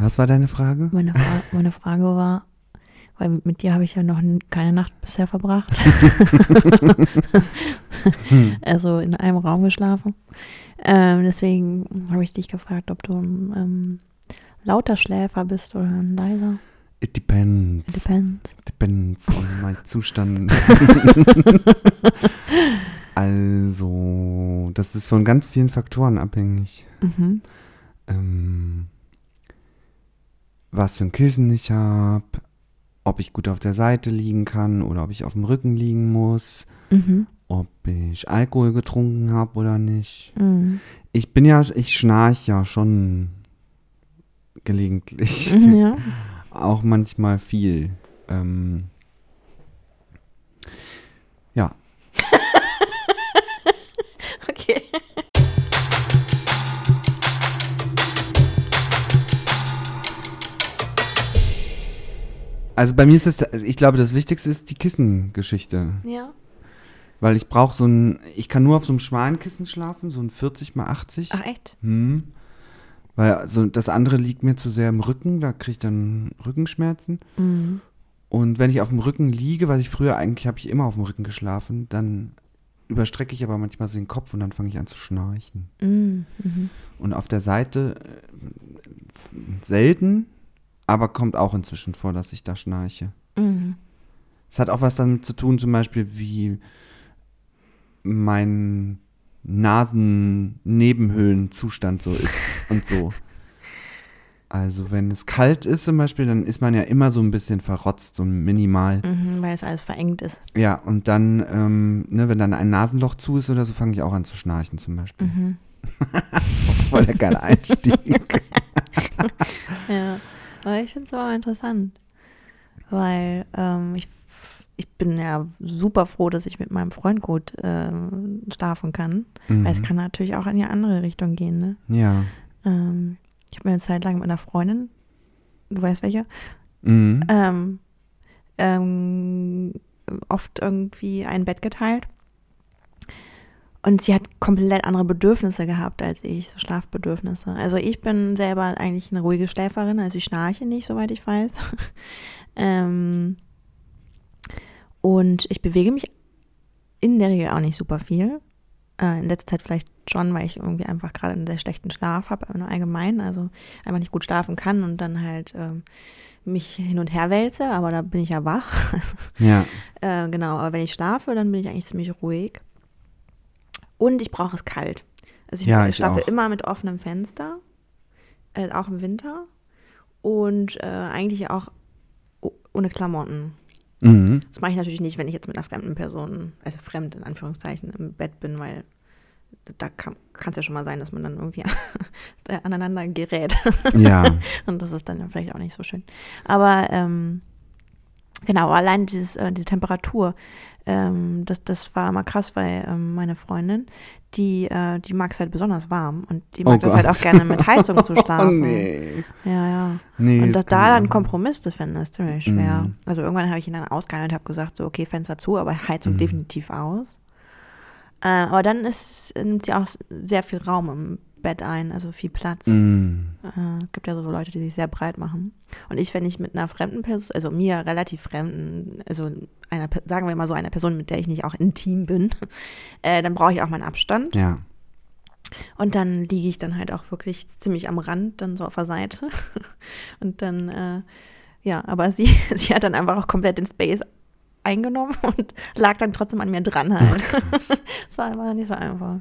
Was war deine Frage? Meine, Fra meine Frage war, weil mit dir habe ich ja noch keine Nacht bisher verbracht. also in einem Raum geschlafen. Ähm, deswegen habe ich dich gefragt, ob du ein ähm, lauter Schläfer bist oder ein leiser. It depends. It depends. Depends on my Zustand. also, das ist von ganz vielen Faktoren abhängig. Mhm. Ähm, was für ein Kissen ich habe, ob ich gut auf der Seite liegen kann oder ob ich auf dem Rücken liegen muss, Mhm. ob ich Alkohol getrunken habe oder nicht. Mhm. Ich bin ja, ich schnarch ja schon gelegentlich. Ja. Auch manchmal viel. Ähm, also bei mir ist es, ich glaube, das Wichtigste ist die Kissengeschichte. Ja. Weil ich brauche so ein, ich kann nur auf so einem schmalen Kissen schlafen, so ein 40 mal 80. Ach echt? Hm. Weil also das andere liegt mir zu sehr im Rücken, da kriege ich dann Rückenschmerzen. Mhm. Und wenn ich auf dem Rücken liege, was ich früher eigentlich habe ich immer auf dem Rücken geschlafen, dann überstrecke ich aber manchmal so den Kopf und dann fange ich an zu schnarchen. Mhm. Mhm. Und auf der Seite äh, selten, aber kommt auch inzwischen vor, dass ich da schnarche. Mhm. Es hat auch was damit zu tun, zum Beispiel, wie mein Nasennebenhöhlenzustand so ist und so. Also wenn es kalt ist zum Beispiel, dann ist man ja immer so ein bisschen verrotzt, so minimal. Mhm. Weil es alles verengt ist. Ja, und dann, ähm, ne, wenn dann ein Nasenloch zu ist oder so, fange ich auch an zu schnarchen zum Beispiel. Mhm. Voll der geile Einstieg. Ja. Aber ich finde es aber interessant. Weil ähm, ich, ich bin ja super froh, dass ich mit meinem Freund gut ähm, schlafen kann. Weil es Mhm. kann natürlich auch in die andere Richtung gehen, ne? Ja. Ähm, ich habe mir eine Zeit lang mit einer Freundin, du weißt welche, Mhm. ähm, ähm, oft irgendwie ein Bett geteilt. Und sie hat komplett andere Bedürfnisse gehabt als ich, so Schlafbedürfnisse. Also ich bin selber eigentlich eine ruhige Schläferin, also ich schnarche nicht, soweit ich weiß. ähm, und ich bewege mich in der Regel auch nicht super viel. Äh, in letzter Zeit vielleicht schon, weil ich irgendwie einfach gerade einen sehr schlechten Schlaf habe, im Allgemeinen, also einfach nicht gut schlafen kann und dann halt ähm, mich hin und her wälze, aber da bin ich ja wach. Ja. äh, genau, aber wenn ich schlafe, dann bin ich eigentlich ziemlich ruhig. Und ich brauche es kalt. Also ich, Ja, ich schlafe immer mit offenem Fenster, äh, auch im Winter. Und äh, eigentlich auch ohne Klamotten. Mhm. Das mache ich natürlich nicht, wenn ich jetzt mit einer fremden Person, also fremd in Anführungszeichen, im Bett bin, weil da kann es ja schon mal sein, dass man dann irgendwie aneinander gerät. Ja. Und das ist dann vielleicht auch nicht so schön. Aber ähm, genau, allein dieses, äh, diese Temperatur, ähm, das, das war immer krass, weil ähm, meine Freundin, die, äh, die mag es halt besonders warm und die Oh mag das halt Gott. auch gerne mit Heizung zu Oh schlafen. nee. Ja, ja. Nee, und das das, da dann. Kompromiss zu finden, ist ziemlich schwer. Mhm. Also irgendwann habe ich ihn dann ausgehandelt, habe gesagt, so okay, Fenster zu, aber Heizung Mhm. definitiv aus. Äh, aber dann ist, nimmt sie auch sehr viel Raum im Bett ein, also viel Platz. Mhm. Äh, gibt ja so Leute, die sich sehr breit machen. Und ich, wenn ich mit einer fremden Person, also mir relativ fremden, also einer, sagen wir mal so einer Person, mit der ich nicht auch intim bin, äh, dann brauche ich auch meinen Abstand. Ja. Und dann liege ich dann halt auch wirklich ziemlich am Rand, dann so auf der Seite. Und dann, äh, ja, aber sie, sie hat dann einfach auch komplett den Space eingenommen und lag dann trotzdem an mir dran halt. Das war einfach nicht so einfach.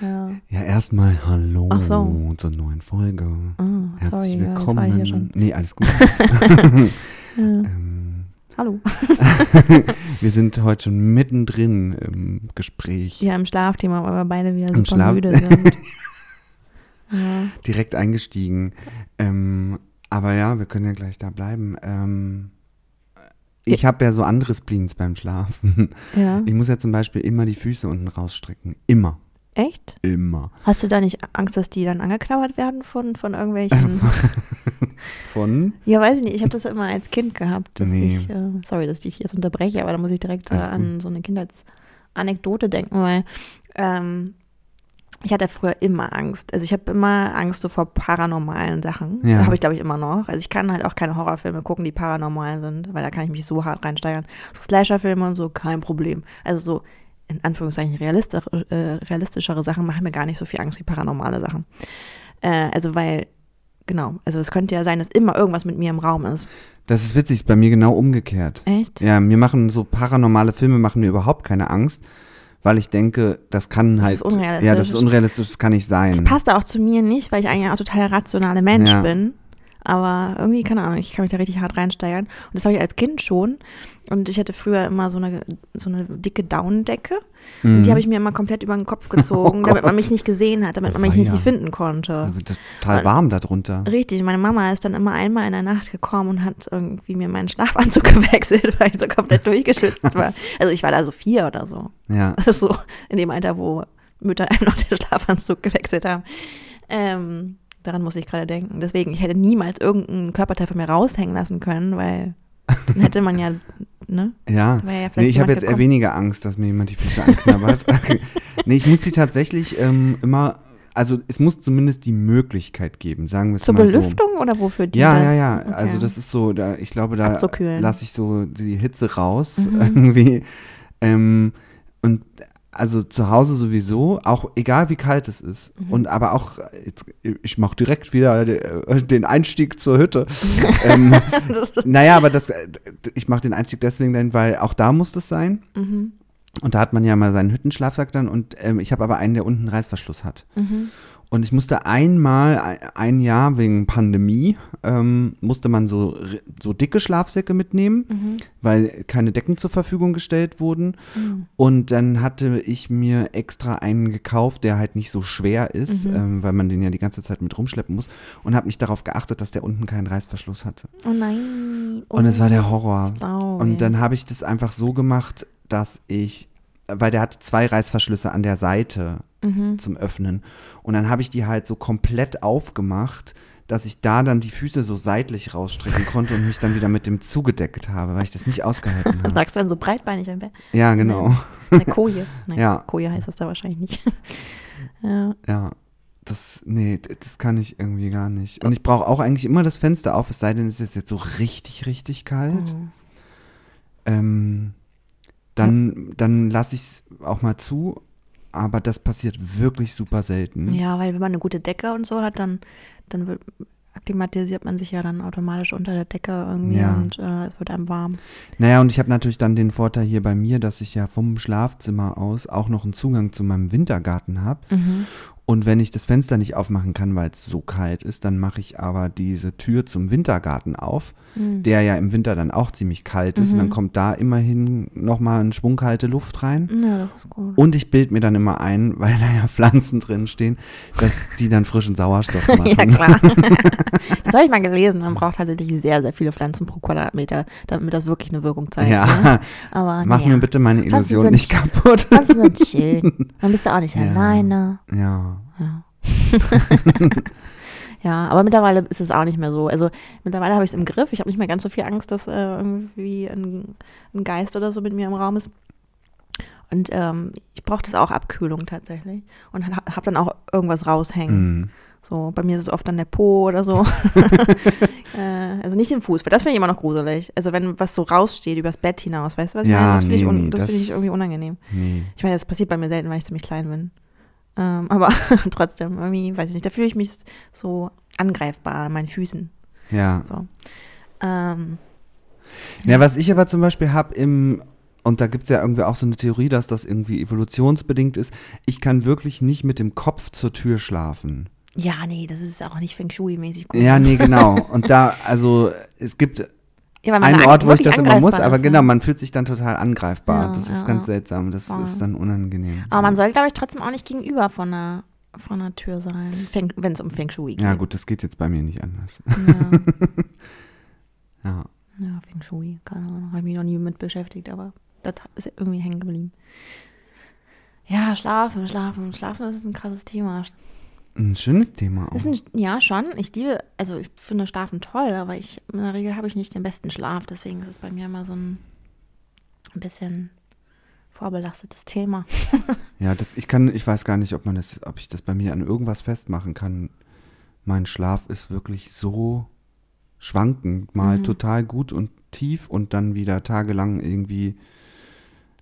Ja. Ja, erstmal hallo so. zur neuen Folge. Ah, Herzlich sorry, ja, willkommen. schon. Nee, alles gut. Ja. ähm, Hallo. wir sind heute schon mittendrin im Gespräch. Ja, im Schlafthema, weil wir beide wieder super Schlaf- müde sind. ja. Direkt eingestiegen. Ähm, aber ja, wir können ja gleich da bleiben. Ähm, ich habe ja so andere Spleens beim Schlafen. ja. Ich muss ja zum Beispiel immer die Füße unten rausstrecken. Immer. Echt? Immer. Hast du da nicht Angst, dass die dann angeknabbert werden von, von irgendwelchen? Von? ja, weiß ich nicht. Ich habe das immer als Kind gehabt. Dass Nee. ich, äh, sorry, dass ich dich jetzt unterbreche, aber da muss ich direkt äh, an so eine Kindheitsanekdote denken, weil ähm, ich hatte früher immer Angst. Also ich habe immer Angst so vor paranormalen Sachen. Ja. Habe ich, glaube ich, immer noch. Also ich kann halt auch keine Horrorfilme gucken, die paranormal sind, weil da kann ich mich so hart reinsteigern. So Slasher-Filme und so, kein Problem. Also so in Anführungszeichen realistisch, äh, realistischere Sachen machen mir gar nicht so viel Angst wie paranormale Sachen. Äh, also weil, genau, also es könnte ja sein, dass immer irgendwas mit mir im Raum ist. Das ist witzig, ist bei mir genau umgekehrt. Echt? Ja, mir machen so paranormale Filme machen mir überhaupt keine Angst, weil ich denke, das kann Das halt. ist unrealistisch. Ja, das ist unrealistisch, das kann nicht Das sein. passt auch zu mir nicht, weil ich eigentlich auch total rationale Mensch Ja. bin. Aber irgendwie, keine Ahnung, ich kann mich da richtig hart reinsteigern. Und das habe ich als Kind schon. Und ich hatte früher immer so eine, so eine dicke Daunendecke. Und die habe ich mir immer komplett über den Kopf gezogen, Mhm. Oh damit man mich nicht gesehen hat, damit man mich nicht, finden konnte. Das total warm darunter. Richtig, meine Mama ist dann immer einmal in der Nacht gekommen und hat irgendwie mir meinen Schlafanzug gewechselt, weil ich so komplett durchgeschützt war. Also ich war da so vier oder so. Ja. Das ist so in dem Alter, wo Mütter einem noch den Schlafanzug gewechselt haben. Ähm, daran muss ich gerade denken. Deswegen, ich hätte niemals irgendeinen Körperteil von mir raushängen lassen können, weil dann hätte man ja, ne? Ja. Ja Nee, ich habe jetzt eher gekommen. weniger Angst, dass mir jemand die Füße anknabbert. nee, ich muss die tatsächlich ähm, immer, also es muss zumindest die Möglichkeit geben, sagen wir es Zur mal so. Belüftung oder wofür die Ja, das? ja, ja. Okay. Also das ist so, da, ich glaube, da lasse ich so die Hitze raus Mhm. irgendwie. Ähm, und also zu Hause sowieso, auch egal wie kalt es ist. Mhm. Und aber auch, jetzt, ich mache direkt wieder de- den Einstieg zur Hütte. ähm, naja, aber das, ich mache den Einstieg deswegen, denn, weil auch da muss das sein. mhm. Und da hat man ja mal seinen Hüttenschlafsack dann und ähm, ich habe aber einen, der unten einen Reißverschluss hat. Mhm. Und ich musste einmal, ein- Jahr wegen Pandemie, ähm, musste man so, so dicke Schlafsäcke mitnehmen, Mhm. weil keine Decken zur Verfügung gestellt wurden. Mhm. Und dann hatte ich mir extra einen gekauft, der halt nicht so schwer ist, Mhm. ähm, weil man den ja die ganze Zeit mit rumschleppen muss. Und habe nicht darauf geachtet, dass der unten keinen Reißverschluss hatte. Oh nein. Oh, Und es war der Horror. Stau, Und dann habe ich das einfach so gemacht, dass ich, weil der hatte zwei Reißverschlüsse an der Seite Mhm. zum Öffnen. Und dann habe ich die halt so komplett aufgemacht, dass ich da dann die Füße so seitlich rausstrecken konnte und mich dann wieder mit dem zugedeckt habe, weil ich das nicht ausgehalten habe. Sagst du dann so breitbeinig im Bett? Ja, genau. Eine Koje. Nein, Ja. Koje heißt das da wahrscheinlich nicht. ja. Ja. Das, nee, das kann ich irgendwie gar nicht. Und ich brauche auch eigentlich immer das Fenster auf, es sei denn, es ist jetzt so richtig, richtig kalt. Mhm. Ähm, dann dann lasse ich es auch mal zu, aber das passiert wirklich super selten. Ja, weil wenn man eine gute Decke und so hat, dann, dann wird, akklimatisiert man sich ja dann automatisch unter der Decke irgendwie Ja. und äh, es wird einem warm. Naja, und ich habe natürlich dann den Vorteil hier bei mir, dass ich ja vom Schlafzimmer aus auch noch einen Zugang zu meinem Wintergarten habe. Mhm. Und wenn ich das Fenster nicht aufmachen kann, weil es so kalt ist, dann mache ich aber diese Tür zum Wintergarten auf, Mhm. der ja im Winter dann auch ziemlich kalt ist. Und dann Mhm. kommt da immerhin nochmal ein Schwung kalte Luft rein. Ja, das ist gut. Und ich bild mir dann immer ein, weil da ja Pflanzen drin stehen, dass die dann frischen Sauerstoff machen. ja, klar. das habe ich mal gelesen. Man braucht tatsächlich sehr, sehr viele Pflanzen pro Quadratmeter, damit das wirklich eine Wirkung zeigt. Ja. Ne? Aber Mach naja. mir bitte meine Illusion sind nicht kaputt. Pflanzen sind schön. Dann bist du auch nicht Ja. alleine. Ja. Ja. Ja, aber mittlerweile ist es auch nicht mehr so. Also mittlerweile habe ich es im Griff. Ich habe nicht mehr ganz so viel Angst, dass äh, irgendwie ein, ein Geist oder so mit mir im Raum ist. Und ähm, ich brauche das auch Abkühlung tatsächlich. Und habe dann auch irgendwas raushängen. Mhm. So, bei mir ist es oft dann der Po oder so. äh, also nicht den Fuß, weil das finde ich immer noch gruselig. Also wenn was so raussteht übers Bett hinaus, weißt du was ich Ja, meine? Das finde ich, nee, un nee, das das- finde ich irgendwie unangenehm. Nee. Ich meine, das passiert bei mir selten, weil ich ziemlich klein bin. Ähm, aber trotzdem, irgendwie, weiß ich nicht, da fühle ich mich so angreifbar an meinen Füßen. Ja. So. Ähm, Ja, was ich aber zum Beispiel habe im, und da gibt es ja irgendwie auch so eine Theorie, dass das irgendwie evolutionsbedingt ist, ich kann wirklich nicht mit dem Kopf zur Tür schlafen. ja, nee, das ist auch nicht Feng Shui-mäßig gut. Ja, nee, genau. Und da, also es gibt Ja, ang- Ort, wo ich das immer muss, aber ist, genau, ja. man fühlt sich dann total angreifbar. Ja, das ist ja, ganz seltsam, das Voll. ist dann unangenehm. Aber man soll, glaube ich, trotzdem auch nicht gegenüber von einer, von einer Tür sein, wenn es um Feng Shui geht. ja, gut, das geht jetzt bei mir nicht anders. Ja, Ja. ja Feng Shui, keine Ahnung, habe ich mich noch nie mit beschäftigt, aber das ist irgendwie hängen geblieben. Ja, schlafen, schlafen, schlafen ist ein krasses Thema. Ein schönes Thema auch. Ist ein, ja, schon. Ich liebe, also ich finde Schlafen toll, aber ich, in der Regel habe ich nicht den besten Schlaf. Deswegen ist es bei mir immer so ein, ein bisschen vorbelastetes Thema. Ja, das, ich kann, ich weiß gar nicht, ob man das, ob ich das bei mir an irgendwas festmachen kann. Mein Schlaf ist wirklich so schwankend, mal Mhm. total gut und tief und dann wieder tagelang irgendwie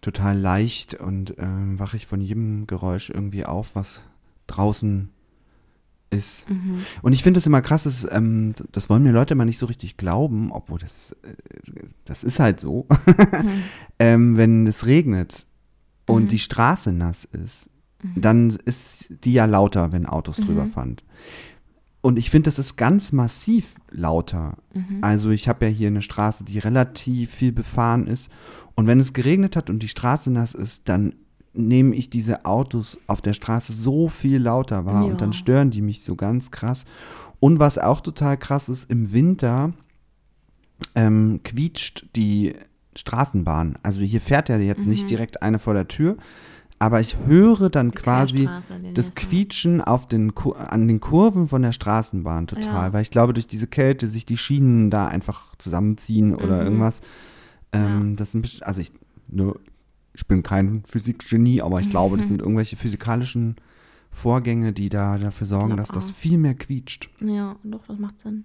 total leicht und ähm, wache ich von jedem Geräusch irgendwie auf, was draußen ist. Mhm. Und ich finde es immer krass, dass, ähm, das wollen mir Leute immer nicht so richtig glauben, obwohl das, äh, das ist halt so. Mhm. ähm, wenn es regnet und Mhm. die Straße nass ist, dann ist die ja lauter, wenn Autos drüber Mhm. fahren. Und ich finde, das ist ganz massiv lauter. Mhm. Also ich habe ja hier eine Straße, die relativ viel befahren ist. Und wenn es geregnet hat und die Straße nass ist, dann nehme ich diese Autos auf der Straße so viel lauter wahr Ja. und dann stören die mich so ganz krass. Und was auch total krass ist, im Winter ähm, quietscht die Straßenbahn. Also hier fährt ja jetzt nicht Mhm. direkt eine vor der Tür, aber ich höre dann Die quasi das. Quietschen auf den, an den Kurven von der Straßenbahn total, Ja. weil ich glaube, durch diese Kälte sich die Schienen da einfach zusammenziehen oder Mhm. irgendwas. Ähm, Das sind, best- also ich, ne, ich bin kein Physikgenie, aber ich glaube, das sind irgendwelche physikalischen Vorgänge, die da dafür sorgen, Glaub dass das viel mehr quietscht. Ja, doch, das macht Sinn.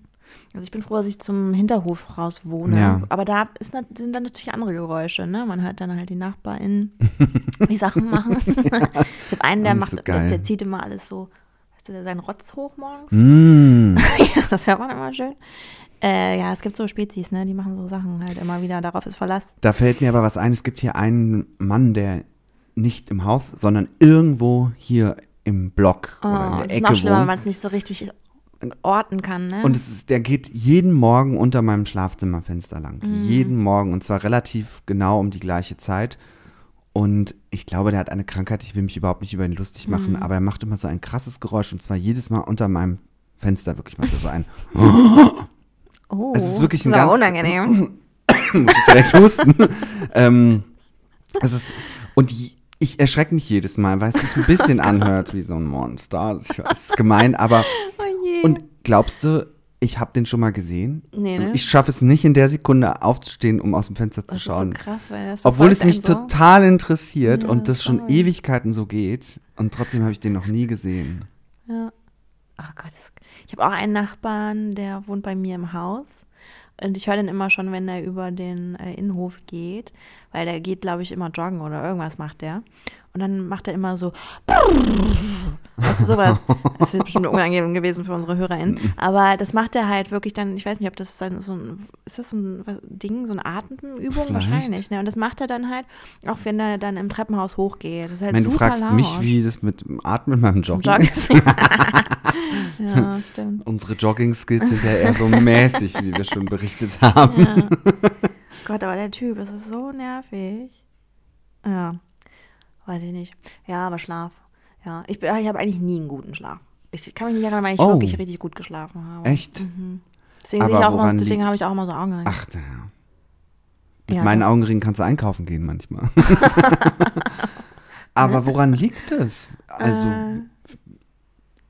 Also ich bin froh, dass ich zum Hinterhof raus wohne. Ja. Aber da ist, sind dann natürlich andere Geräusche, ne? Man hört dann halt die NachbarInnen, die Sachen machen. ich habe einen, der macht, so der, der zieht immer alles so, weißt du, der seinen Rotz hoch morgens. Mm. Ja, das hört man immer schön. Äh, ja, es gibt so Spezies, ne? Die machen so Sachen halt immer wieder. Darauf ist Verlass. Da fällt mir aber was ein. Es gibt hier einen Mann, der nicht im Haus, sondern irgendwo hier im Block Oh, oder in das der ist Ecke noch schlimmer, wenn man es nicht so richtig orten kann, ne? Und es ist, der geht jeden Morgen unter meinem Schlafzimmerfenster lang. Mhm. Jeden Morgen. Und zwar relativ genau um die gleiche Zeit. Und ich glaube, der hat eine Krankheit. Ich will mich überhaupt nicht über ihn lustig machen, Mhm. aber er macht immer so ein krasses Geräusch. Und zwar jedes Mal unter meinem Fenster. Wirklich er so ein. oh, es ist wirklich ein ganz- unangenehm. muss ich direkt husten. ähm, es ist, und ich erschrecke mich jedes Mal, weil es sich ein bisschen anhört wie so ein Monster. Ich weiß, es ist gemein, aber. Oh. Und glaubst du, ich habe den schon mal gesehen? Nee, ne? Ich schaffe es nicht in der Sekunde aufzustehen, um aus dem Fenster zu das schauen. ist so krass, weil das Obwohl es mich so. total interessiert Ja, und das schon. Ewigkeiten so geht. Und trotzdem habe ich den noch nie gesehen. Ja. Oh Gott, das, ich habe auch einen Nachbarn, der wohnt bei mir im Haus. Und ich höre den immer schon, wenn er über den äh, Innenhof geht, weil der geht, glaube ich, immer joggen oder irgendwas macht der. Und dann macht er immer so, weißt du, sowas. Das ist bestimmt unangenehm gewesen für unsere HörerInnen. Aber das macht er halt wirklich dann, ich weiß nicht, ob das dann so ein, ist das so ein was, Ding, so eine Atemübung? Vielleicht. Wahrscheinlich, ne? Und das macht er dann halt, auch wenn er dann im Treppenhaus hochgeht. Das ist halt Wenn du fragst laut. mich, wie das mit dem Atmen beim Joggen Joggen. ist. ja, stimmt. Unsere Jogging-Skills sind ja eher so mäßig, wie wir schon berichtet haben. Ja. Gott, aber der Typ, das ist so nervig. Ja, weiß ich nicht. Ja, aber Schlaf. Ja, ich, ich habe eigentlich nie einen guten Schlaf. Ich kann mich nicht erinnern, weil ich Oh. wirklich richtig gut geschlafen habe. Echt? Mhm. Deswegen, Aber sehe ich auch woran immer, deswegen habe ich auch immer so Augenringe. Ach, naja. Mit Ja, meinen. Augenringen kannst du einkaufen gehen manchmal. Aber woran liegt es? Also, Äh,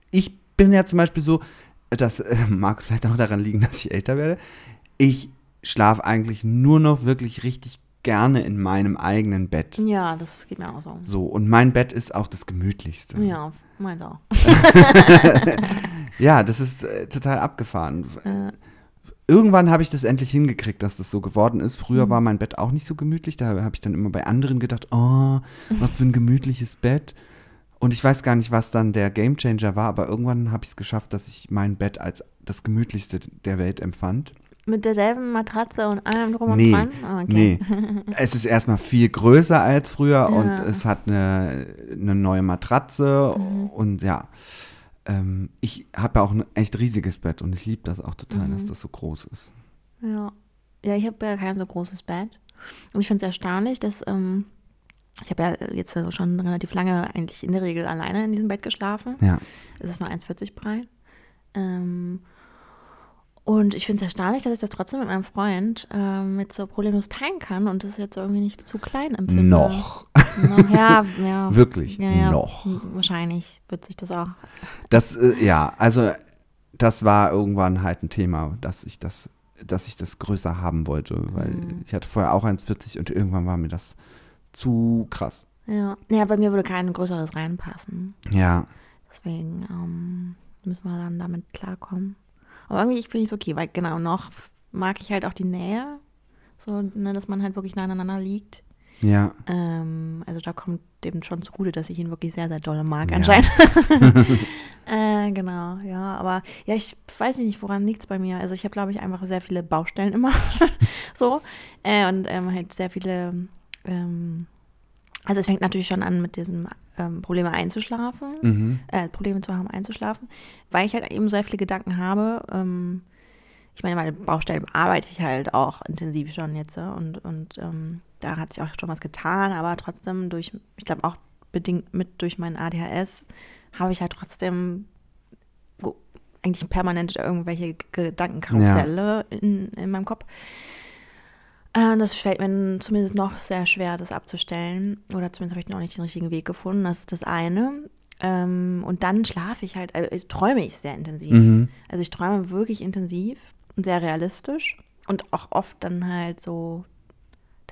ich bin ja zum Beispiel so, das äh, mag vielleicht auch daran liegen, dass ich älter werde. Ich schlafe eigentlich nur noch wirklich richtig gerne in meinem eigenen Bett. ja, das geht mir auch so. So, und mein Bett ist auch das gemütlichste. Ja, meins auch. Ja, das ist äh, total abgefahren. Äh, Irgendwann habe ich das endlich hingekriegt, dass das so geworden ist. Früher Mhm. war mein Bett auch nicht so gemütlich. Da habe ich dann immer bei anderen gedacht, oh, was für ein gemütliches Bett. Und ich weiß gar nicht, was dann der Gamechanger war, aber irgendwann habe ich es geschafft, dass ich mein Bett als das gemütlichste der Welt empfand. Mit derselben Matratze und allem drum Nee, und dran? Ah, okay. Nee, es ist erstmal viel größer als früher und Ja. es hat eine, eine neue Matratze Mhm. und ja, ähm, ich habe ja auch ein echt riesiges Bett und ich liebe das auch total, Mhm. dass das so groß ist. Ja, ja ich habe ja kein so großes Bett. Und ich finde es erstaunlich, dass ähm, ich habe ja jetzt schon relativ lange eigentlich in der Regel alleine in diesem Bett geschlafen. Ja, Es ist nur 1,40 breit. Ähm, und ich finde es erstaunlich, dass ich das trotzdem mit meinem Freund ähm, mit so problemlos teilen kann und das jetzt irgendwie nicht zu klein empfinde. noch, Noch, ja, ja. wirklich, ja, ja, noch. Wahrscheinlich wird sich das auch. Das, äh, ja, also das war irgendwann halt ein Thema, dass ich das, dass ich das größer haben wollte, weil Mhm. ich hatte vorher auch 1,40 und irgendwann war mir das zu krass. Ja. ja, bei mir würde kein größeres reinpassen. Ja. Deswegen ähm, müssen wir dann damit klarkommen. Aber irgendwie finde ich es okay, weil genau noch mag ich halt auch die Nähe. So, ne, dass man halt wirklich nah aneinander liegt. Ja. Ähm, also da kommt dem schon zugute, dass ich ihn wirklich sehr, sehr dolle mag Ja. anscheinend. äh, genau, ja. Aber ja, ich weiß nicht, woran liegt es bei mir. Also ich habe, glaube ich, einfach sehr viele Baustellen immer. so. Äh, und ähm, halt sehr viele ähm, also es fängt natürlich schon an mit diesem ähm, Probleme einzuschlafen, Mhm. äh, Probleme zu haben einzuschlafen, weil ich halt eben sehr viele Gedanken habe. Ähm, ich meine, meine Baustelle arbeite ich halt auch intensiv schon jetzt ja, und, und ähm, da hat sich auch schon was getan, aber trotzdem durch, ich glaube auch bedingt mit durch mein ADHS habe ich halt trotzdem eigentlich permanent irgendwelche Gedankenkarusselle in, in meinem Kopf. Äh, das fällt mir zumindest noch sehr schwer, das abzustellen. Oder zumindest habe ich noch nicht den richtigen Weg gefunden. Das ist das eine. Ähm, und dann schlafe ich halt, äh, träume ich sehr intensiv. Mhm. Also ich träume wirklich intensiv und sehr realistisch. Und auch oft dann halt so,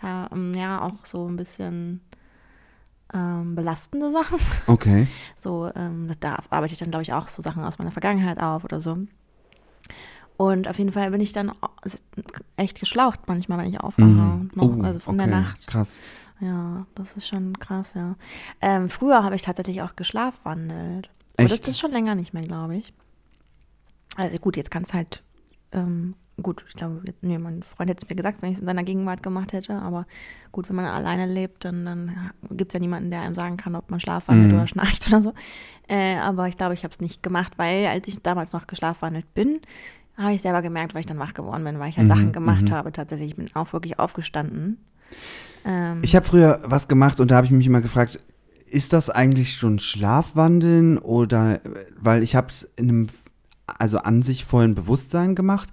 ähm, ja, auch so ein bisschen ähm, belastende Sachen. Okay. So, ähm, da arbeite ich dann, glaube ich, auch so Sachen aus meiner Vergangenheit auf oder so. Und auf jeden Fall bin ich dann echt geschlaucht manchmal, wenn ich aufwache. Mhm. Noch, Oh, also von der okay. Nacht. Krass. Ja, das ist schon krass, ja. Ähm, früher habe ich tatsächlich auch geschlafwandelt. Aber das Echt? ist schon länger nicht mehr, glaube ich. Also gut, jetzt kann es halt, ähm, gut, ich glaube, nee, mein Freund hätte es mir gesagt, wenn ich es in seiner Gegenwart gemacht hätte. Aber gut, wenn man alleine lebt, dann, dann gibt es ja niemanden, der einem sagen kann, ob man schlafwandelt Mhm. oder schnarcht oder so. Äh, aber ich glaube, ich habe es nicht gemacht, weil als ich damals noch geschlafwandelt bin, habe ich selber gemerkt, weil ich dann wach geworden bin, weil ich halt Mhm, Sachen gemacht mhm. habe. Tatsächlich, ich bin auch wirklich aufgestanden. Ähm, Ich habe früher was gemacht und da habe ich mich immer gefragt, ist das eigentlich schon Schlafwandeln oder weil ich habe es in einem also an sich vollen Bewusstsein gemacht,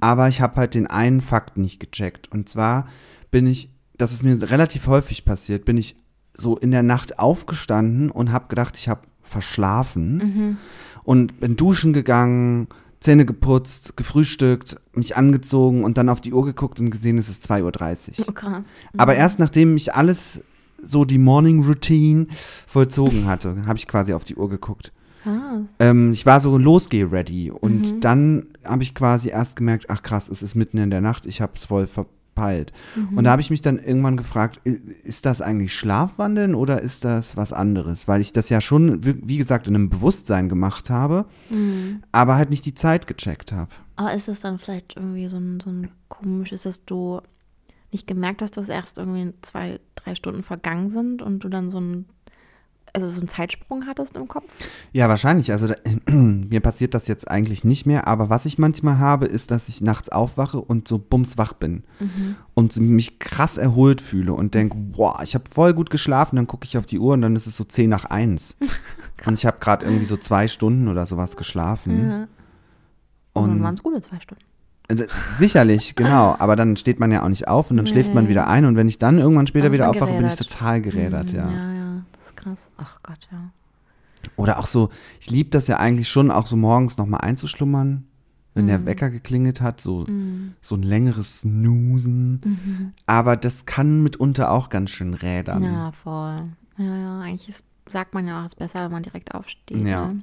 aber ich habe halt den einen Fakt nicht gecheckt und zwar bin ich, das ist mir relativ häufig passiert, bin ich so in der Nacht aufgestanden und habe gedacht, ich habe verschlafen mhm. und bin duschen gegangen, Zähne geputzt, gefrühstückt, mich angezogen und dann auf die Uhr geguckt und gesehen, es ist 2.30 Uhr. Oh, krass. Aber erst nachdem ich alles, so die Morning Routine vollzogen hatte, habe ich quasi auf die Uhr geguckt. Krass. Ähm, ich war so losgeh-ready und Mhm. dann habe ich quasi erst gemerkt, ach krass, es ist mitten in der Nacht, ich habe es voll verpeilt. Mhm. Und da habe ich mich dann irgendwann gefragt, ist das eigentlich Schlafwandeln oder ist das was anderes? Weil ich das ja schon, wie gesagt, in einem Bewusstsein gemacht habe, Mhm. aber halt nicht die Zeit gecheckt habe. Aber ist es dann vielleicht irgendwie so ein, so ein komisches, dass du nicht gemerkt hast, dass erst irgendwie zwei, drei Stunden vergangen sind und du dann so ein, also so einen Zeitsprung hattest im Kopf? Ja, wahrscheinlich. Also da, mir passiert das jetzt eigentlich nicht mehr, aber was ich manchmal habe, ist, dass ich nachts aufwache und so bumswach bin Mhm. und mich krass erholt fühle und denke, boah, ich habe voll gut geschlafen, dann gucke ich auf die Uhr und dann ist es so 10 nach 1. und ich habe gerade irgendwie so zwei Stunden oder sowas geschlafen. Ja. Und dann Und waren es gute zwei Stunden. äh, sicherlich, genau, aber dann steht man ja auch nicht auf und dann schläft man Nee. wieder ein und wenn ich dann irgendwann später Dann wieder aufwache, bin ich gerädert. total gerädert, Mhm, ja. Ja, ja, krass. Ach Gott, ja. Oder auch so, ich liebe das ja eigentlich schon, auch so morgens nochmal einzuschlummern, wenn der Mhm. Wecker geklingelt hat, so, Mhm. so ein längeres Snoosen. Mhm. Aber das kann mitunter auch ganz schön rädern. Ja, voll. Ja, ja, eigentlich ist, sagt man ja auch, es ist besser, wenn man direkt aufsteht. Ja. Ne?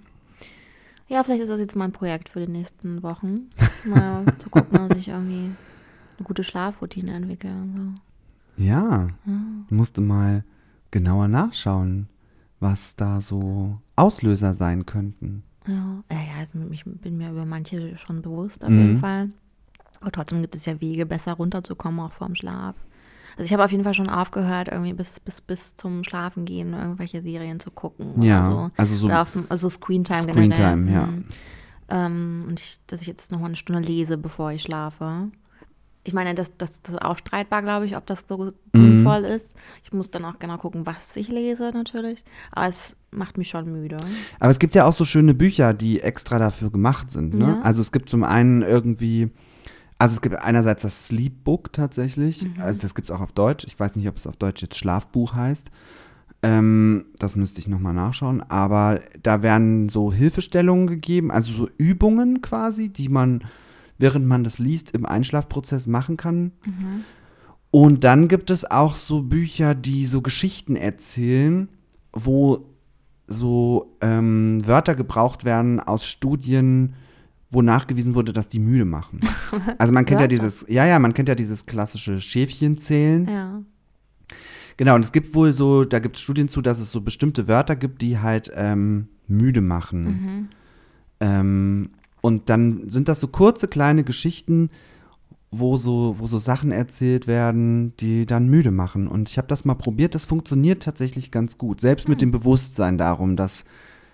Ja, vielleicht ist das jetzt mal ein Projekt für die nächsten Wochen. Mal zu gucken, dass ich irgendwie eine gute Schlafroutine entwickle und Ja, so. Ja. musste mal genauer nachschauen, was da so Auslöser sein könnten. Ja, ja, ja ich bin mir über manche schon bewusst, auf Mhm. jeden Fall. Aber trotzdem gibt es ja Wege, besser runterzukommen, auch vorm Schlaf. Also ich habe auf jeden Fall schon aufgehört, irgendwie bis, bis, bis zum Schlafen gehen irgendwelche Serien zu gucken Ja, oder so. also so oder auf, also Screentime Screentime, generell. ja. Mhm. Ähm, und ich, dass ich jetzt noch mal eine Stunde lese, bevor ich schlafe. Ich meine, das, das, das ist auch streitbar, glaube ich, ob das so Mhm. sinnvoll ist. Ich muss dann auch genau gucken, was ich lese, natürlich. Aber es macht mich schon müde. Aber es gibt ja auch so schöne Bücher, die extra dafür gemacht sind. Ne? Ja. Also es gibt zum einen irgendwie, also es gibt einerseits das Sleep Book tatsächlich, Mhm. also das gibt es auch auf Deutsch. Ich weiß nicht, ob es auf Deutsch jetzt Schlafbuch heißt. Ähm, das müsste ich nochmal nachschauen. Aber da werden so Hilfestellungen gegeben, also so Übungen quasi, die man, während man das liest, im Einschlafprozess machen kann. Mhm. Und dann gibt es auch so Bücher, die so Geschichten erzählen, wo so ähm, Wörter gebraucht werden aus Studien, wo nachgewiesen wurde, dass die müde machen. Also man kennt ja dieses, ja, ja, man kennt ja dieses klassische Schäfchenzählen. Ja. Genau, und es gibt wohl so, da gibt es Studien zu, dass es so bestimmte Wörter gibt, die halt ähm, müde machen. Mhm. Ähm, und dann sind das so kurze kleine Geschichten, wo so, wo so Sachen erzählt werden, die dann müde machen. Und ich habe das mal probiert, das funktioniert tatsächlich ganz gut. Selbst mit dem Bewusstsein darum, dass,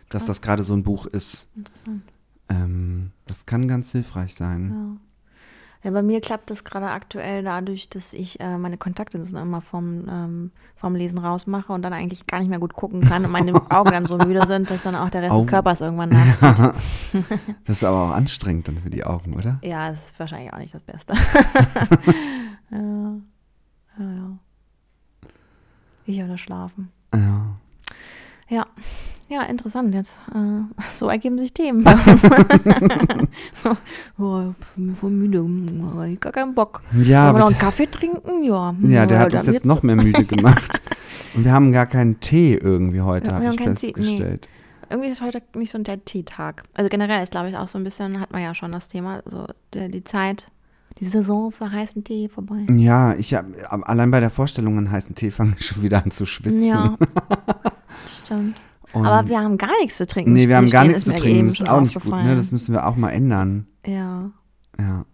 dass das gerade so ein Buch ist. Interessant. Ähm, das kann ganz hilfreich sein. Ja. Ja, bei mir klappt das gerade aktuell dadurch, dass ich äh, meine Kontaktlinsen immer vom, ähm, vom Lesen rausmache und dann eigentlich gar nicht mehr gut gucken kann und meine Augen dann so müde sind, dass dann auch der Rest Augen. des Körpers irgendwann nachzieht. Das ist aber auch anstrengend dann für die Augen, oder? Ja, das ist wahrscheinlich auch nicht das Beste. ja. ja, ja. Ich oder schlafen. Ja. Ja, ja, interessant jetzt. Äh, so ergeben sich Themen. oh, ich bin voll müde. Oh, ich gar keinen Bock. Ja, Wollen wir noch einen Kaffee trinken? Ja. Ja, der hat uns jetzt noch mehr müde gemacht. Und wir haben gar keinen Tee irgendwie heute, Ja, habe wir ich haben keinen Tee, nee. festgestellt. Irgendwie ist heute nicht so der Teetag. Also generell ist, glaube ich, auch so ein bisschen, hat man ja schon das Thema, so der, die Zeit, die Saison für heißen Tee vorbei. Ja, ich hab, allein bei der Vorstellung an heißen Tee fange ich schon wieder an zu schwitzen. Ja, stimmt. Und Aber wir haben gar nichts zu trinken. nee, wir haben gar nichts zu trinken. Das ist auch nicht gut, ne? Das müssen wir auch mal ändern. ja. Ja.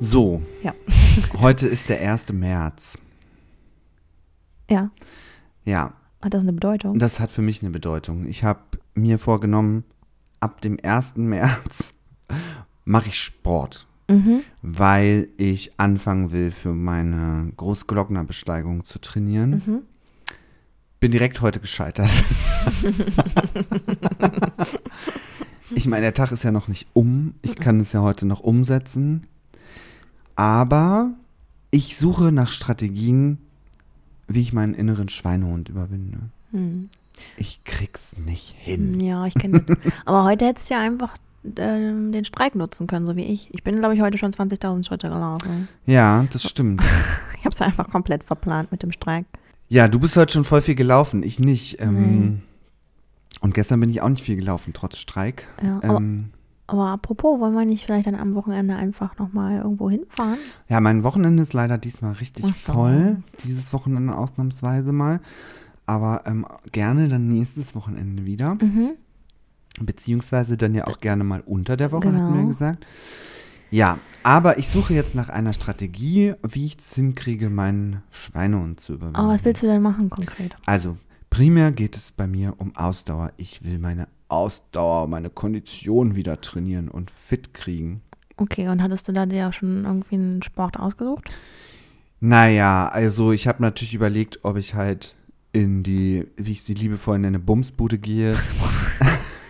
So, Ja. heute ist der 1. März. Ja. Ja, Hat das eine Bedeutung? das hat für mich eine Bedeutung. Ich habe mir vorgenommen, ab dem 1. März mache ich Sport, Mhm. weil ich anfangen will, für meine Großglocknerbesteigung zu trainieren. Mhm. Bin direkt heute gescheitert. ich meine, der Tag ist ja noch nicht um. Ich kann es ja heute noch umsetzen. Aber ich suche nach Strategien, wie ich meinen inneren Schweinehund überwinde. Hm. Ich krieg's nicht hin. Ja, ich kenne das. Aber heute hättest du ja einfach ähm, den Streik nutzen können, so wie ich. Ich bin, glaube ich, heute schon 20.000 Schritte gelaufen. Ja, das stimmt. Ich habe es einfach komplett verplant mit dem Streik. Ja, du bist heute schon voll viel gelaufen, ich nicht. Ähm, Und gestern bin ich auch nicht viel gelaufen, trotz Streik. Ja, aber, Ähm, aber apropos, wollen wir nicht vielleicht dann am Wochenende einfach nochmal irgendwo hinfahren? ja, mein Wochenende ist leider diesmal richtig Ach voll. Dieses Wochenende ausnahmsweise mal. Aber ähm, gerne dann nächstes Wochenende wieder. Mhm. Beziehungsweise dann ja auch gerne mal unter der Woche, hatten wir Genau. gesagt. Ja, aber ich suche jetzt nach einer Strategie, wie ich es hinkriege, meinen Schweinehund zu überwinden. Aber was willst du denn machen konkret? Also, primär geht es bei mir um Ausdauer. Ich will meine Ausdauer, meine Kondition wieder trainieren und fit kriegen. Okay, und hattest du da dir auch schon irgendwie einen Sport ausgesucht? Naja, also ich habe natürlich überlegt, ob ich halt in die, wie ich sie liebevoll nenne, Bumsbude gehe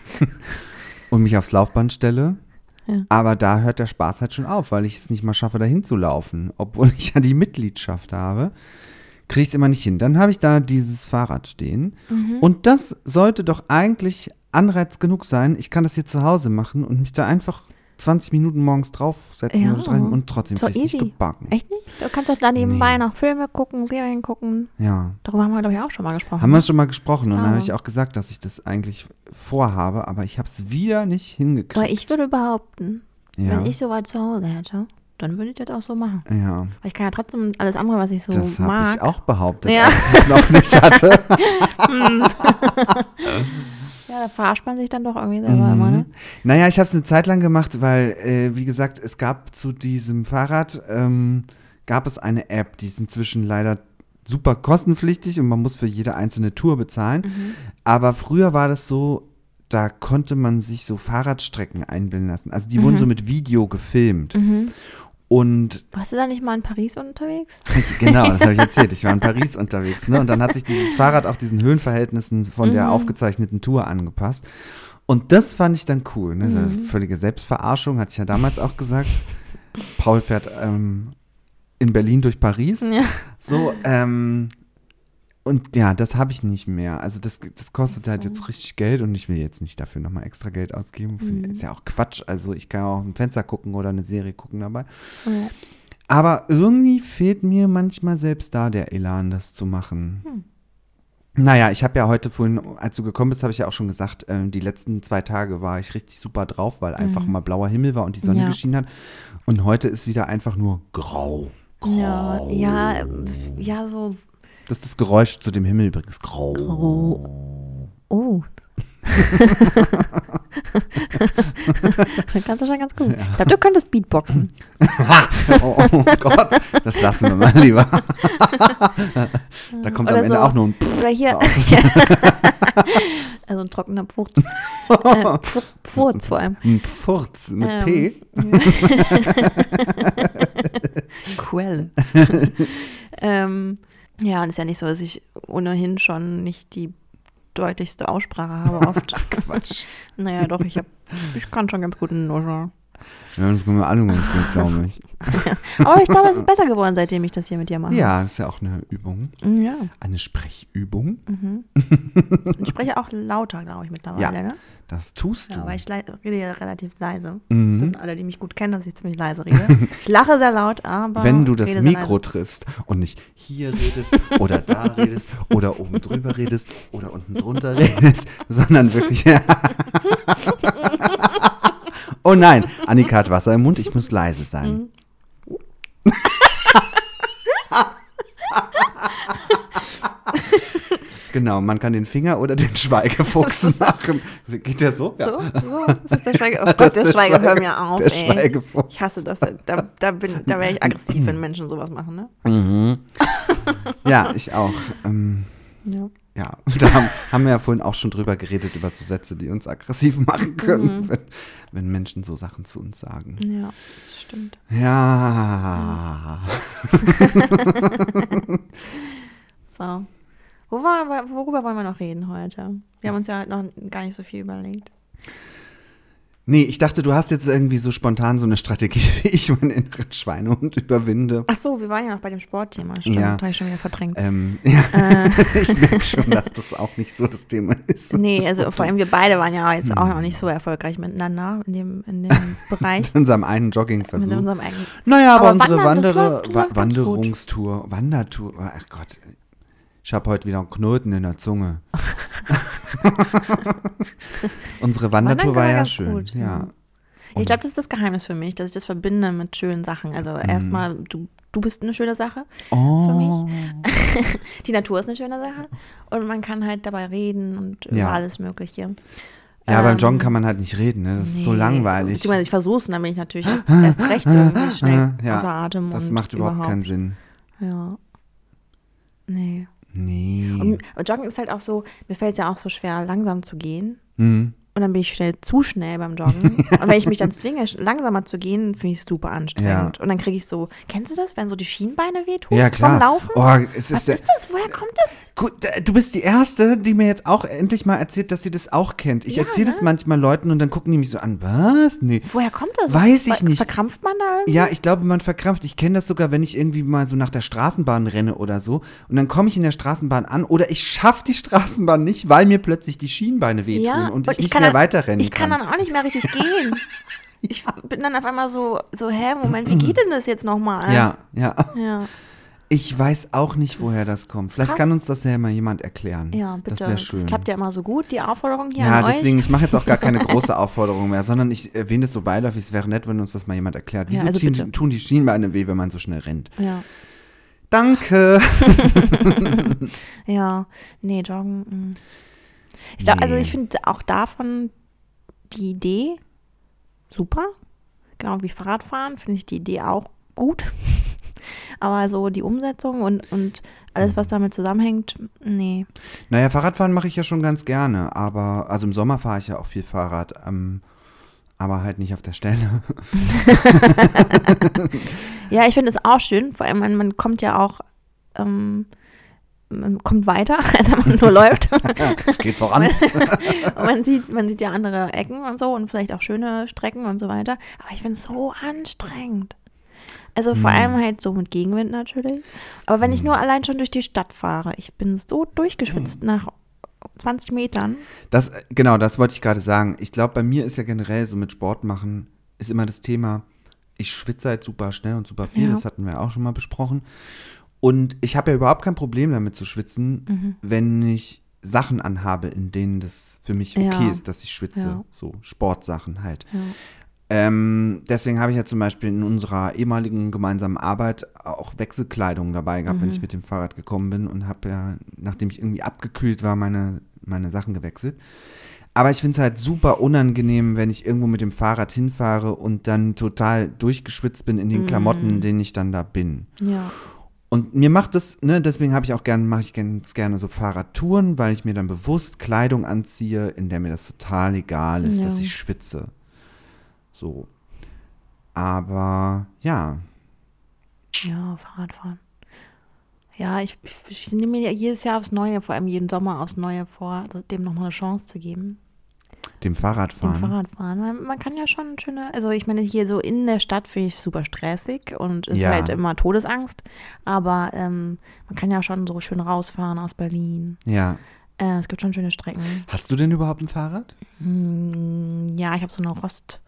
und mich aufs Laufband stelle. Ja. Aber da hört der Spaß halt schon auf, weil ich es nicht mal schaffe, dahin zu laufen. Obwohl ich ja die Mitgliedschaft habe, kriege ich es immer nicht hin. Dann habe ich da dieses Fahrrad stehen. Mhm. Und das sollte doch eigentlich Anreiz genug sein. Ich kann das hier zu Hause machen und mich da einfach 20 Minuten morgens draufsetzen Ja. oder drin und trotzdem So nicht easy. gebacken. Echt nicht? Du kannst doch da nebenbei Nee. noch Filme gucken, Serien gucken. Ja. Darüber haben wir, glaube ich, auch schon mal gesprochen. Haben wir schon mal gesprochen und dann Ja. habe ich auch gesagt, dass ich das eigentlich vorhabe, aber ich habe es wieder nicht hingekriegt. Aber ich würde behaupten, ja. wenn ich sowas zu Hause hätte, dann würde ich das auch so machen. ja, Weil ich kann ja trotzdem alles andere, was ich so das habe mag. ich auch behauptet, Ja. als ich es noch nicht hatte. Ja, da verarscht man sich dann doch irgendwie selber immer, ne? Mhm. Naja, ich habe es eine Zeit lang gemacht, weil, äh, wie gesagt, es gab zu diesem Fahrrad, ähm, gab es eine App, die ist inzwischen leider super kostenpflichtig und man muss für jede einzelne Tour bezahlen. Mhm. Aber früher war das so, da konnte man sich so Fahrradstrecken einbilden lassen. Also die wurden Mhm. so mit Video gefilmt. Mhm. Und Warst du da nicht mal in Paris unterwegs? genau, das habe ich erzählt. Ich war in Paris unterwegs. Ne? Und dann hat sich dieses Fahrrad auch diesen Höhenverhältnissen von der Mhm. aufgezeichneten Tour angepasst. Und das fand ich dann cool. Ne? Mhm. völlige Selbstverarschung, hatte ich ja damals auch gesagt. Paul fährt ähm, in Berlin durch Paris. Ja. So, ähm, Und ja, das habe ich nicht mehr. Also das, das kostet halt jetzt richtig Geld und ich will jetzt nicht dafür nochmal extra Geld ausgeben. Mhm. Ist ja auch Quatsch. Also ich kann auch ein Fenster gucken oder eine Serie gucken dabei. Ja. Aber irgendwie fehlt mir manchmal selbst da der Elan, das zu machen. Hm. Naja, ich habe ja heute vorhin, als du gekommen bist, habe ich ja auch schon gesagt, ähm, die letzten zwei Tage war ich richtig super drauf, weil einfach Mhm. mal blauer Himmel war und die Sonne Ja. geschienen hat. Und heute ist wieder einfach nur grau. grau. Ja, ja, ja, so. Das ist das Geräusch zu dem Himmel übrigens. Grau. Grau. Oh. das kannst du schon ganz gut. Ich glaube, du könntest Beatboxen. Oh, oh Gott, das lassen wir mal lieber. da kommt am Oder Ende so. auch nur ein Oder hier. Ja. also ein trockener Furz. Äh, Pf- Furz vor allem. Ein Furz mit Ähm, P. Quelle. ähm, ja, und es ist ja nicht so, dass ich ohnehin schon nicht die deutlichste Aussprache habe oft. Quatsch. naja, doch, ich, hab, ich kann schon ganz gut nuscheln. Ja, das können wir alle ganz gut, glaube ich. Aber ich glaube, es ist besser geworden, seitdem ich das hier mit dir mache. Ja, das ist ja auch eine Übung. Ja. Eine Sprechübung. Mhm. Ich spreche auch lauter, glaube ich, mittlerweile. Ja, Ne? Das tust du. Ja, weil ich rede ja relativ leise. Mhm. Das wissen alle, die mich gut kennen, dass ich ziemlich leise rede. Ich lache sehr laut, aber. Wenn du das Mikro triffst und nicht hier redest oder da redest oder oben drüber redest oder unten drunter redest, sondern wirklich. oh nein, Annika hat Wasser im Mund, ich muss leise sein. Genau, man kann den Finger oder den Schweigefuchs machen. Geht der so? So, so. Das ist der Schweige. Oh Gott, der der Schweige, hör mir auf, der ey. Schweigefuchs. Ich hasse das. Da, da, bin, da wäre ich aggressiv, wenn Menschen sowas machen, ne? Mhm. Ja, ich auch. Ähm, Ja. Ja, da haben, haben wir ja vorhin auch schon drüber geredet, über so Sätze, die uns aggressiv machen können, Mhm. wenn, wenn Menschen so Sachen zu uns sagen. Ja, stimmt. Ja. So. Wo war, worüber wollen wir noch reden heute? Wir haben uns ja noch gar nicht so viel überlegt. Nee, ich dachte, du hast jetzt irgendwie so spontan so eine Strategie, wie ich meinen inneren Schweinehund überwinde. Ach so, wir waren ja noch bei dem Sportthema. Stimmt, Ja. habe ich schon wieder verdrängt. Ähm, ja, Äh, ich merke schon, dass das auch nicht so das Thema ist. nee, also vor allem wir beide waren ja jetzt Hm. auch noch nicht so erfolgreich miteinander in dem, in dem Bereich. In unserem einen Mit Joggingversuch. unserem eigenen. Naja, aber, Aber unsere Wandern, das Wandere, läuft- Wa läuft ganz gut. Wanderungstour, Wandertour, ach Gott, ich habe heute wieder einen Knoten in der Zunge. unsere Wandertour war ja schön, gut, ja. Ich glaube, das ist das Geheimnis für mich, dass ich das verbinde mit schönen Sachen. Also Mhm. erstmal, du, du bist eine schöne Sache. Oh, mich. Die Natur ist eine schöne Sache. Und man kann halt dabei reden und über Ja. alles Mögliche. Ja, beim Ähm, Joggen kann man halt nicht reden, ne? Das ist so Nee. langweilig. Beziehungsweise ich versuch's und dann bin ich natürlich erst, erst recht irgendwie schnell Ja, außer Atem. Das macht überhaupt überhaupt. keinen Sinn. Ja. Nee. Nee. Und, und Joggen ist halt auch so, mir fällt es ja auch so schwer, langsam zu gehen. Hm. Und dann bin ich schnell zu schnell beim Joggen. und wenn ich mich dann zwinge, langsamer zu gehen, finde ich es super anstrengend. Und dann kriege ich so, kennst du das, wenn so die Schienbeine wehtun Ja, klar. vom Laufen? Oh, es Was ist der, ist das? Woher kommt das? Gut, du bist die Erste, die mir jetzt auch endlich mal erzählt, dass sie das auch kennt. Ich Ja, erzähle das ne? manchmal Leuten und dann gucken die mich so an. Was? Nee. Woher kommt das? Weiß ich nicht. Verkrampft man da irgendwie? Ja, ich glaube, man verkrampft. Ich kenne das sogar, wenn ich irgendwie mal so nach der Straßenbahn renne oder so. Und dann komme ich in der Straßenbahn an oder ich schaffe die Straßenbahn nicht, weil mir plötzlich die Schienbeine wehtun Ja, und und ich ich nicht kann mehr weiterrennen Ich kann. kann dann auch nicht mehr richtig gehen. Ich bin dann auf einmal so, so, hä, Moment, wie geht denn das jetzt nochmal? ja, ja. Ja, Ich weiß auch nicht, woher das kommt. Vielleicht krass. kann uns das ja mal jemand erklären. ja bitte. Das wäre schön. klappt ja immer so gut, die Aufforderung hier Ja, deswegen, euch. ich mache jetzt auch gar keine große Aufforderung mehr, sondern ich erwähne es so beiläufig. Es wäre nett, wenn uns das mal jemand erklärt. Ja, Wieso also tun, bitte. tun die Schienbeine weh, wenn man so schnell rennt? Ja. Danke. Ja, nee, Joggen. mm. Ich glaube, also Nee. ich finde auch davon die Idee super. Genau wie Fahrradfahren finde ich die Idee auch gut. Aber so die Umsetzung und, und alles, was damit zusammenhängt, nee. Naja, Fahrradfahren mache ich ja schon ganz gerne, aber also im Sommer fahre ich ja auch viel Fahrrad, ähm, aber halt nicht auf der Stelle. Ja, ich finde es auch schön. Vor allem, man, man kommt ja auch, ähm, man kommt weiter, als wenn man nur läuft. Es geht voran. Man sieht, man sieht ja andere Ecken und so und vielleicht auch schöne Strecken und so weiter. Aber ich finde es so anstrengend. Also vor Hm. allem halt so mit Gegenwind natürlich. Aber wenn ich Hm. nur allein schon durch die Stadt fahre, ich bin so durchgeschwitzt Hm. nach 20 Metern. Das, genau, das wollte ich gerade sagen. Ich glaube, bei mir ist ja generell so mit Sport machen, ist immer das Thema, ich schwitze halt super schnell und super viel, Ja. das hatten wir auch schon mal besprochen. Und ich habe ja überhaupt kein Problem damit zu schwitzen, Mhm. wenn ich Sachen anhabe, in denen das für mich okay Ja. ist, dass ich schwitze. Ja. So Sportsachen halt. Ja. Ähm, deswegen habe ich ja zum Beispiel in unserer ehemaligen gemeinsamen Arbeit auch Wechselkleidung dabei gehabt, wenn Mhm. ich mit dem Fahrrad gekommen bin und habe ja, nachdem ich irgendwie abgekühlt war, meine, meine Sachen gewechselt. Aber ich finde es halt super unangenehm, wenn ich irgendwo mit dem Fahrrad hinfahre und dann total durchgeschwitzt bin in den Mhm. Klamotten, in denen ich dann da bin. Ja. Und mir macht das, ne, deswegen habe ich auch gerne, mache ich ganz gerne so Fahrradtouren, weil ich mir dann bewusst Kleidung anziehe, in der mir das total egal ist, Ja. dass ich schwitze. So. Aber ja, Ja, Fahrradfahren. Ja, ich, ich, ich nehme mir jedes Jahr aufs Neue, vor allem jeden Sommer aufs Neue vor, dem nochmal eine Chance zu geben. Dem Dem Fahrradfahren. Fahrradfahren. Man, man kann ja schon schöne, also ich meine, hier so in der Stadt finde ich super stressig und ist Ja. halt immer Todesangst. Aber ähm, man kann ja schon so schön rausfahren aus Berlin. Ja. Äh, es gibt schon schöne Strecken. Hast du denn überhaupt ein Fahrrad? Hm, ja, ich habe so eine Rost,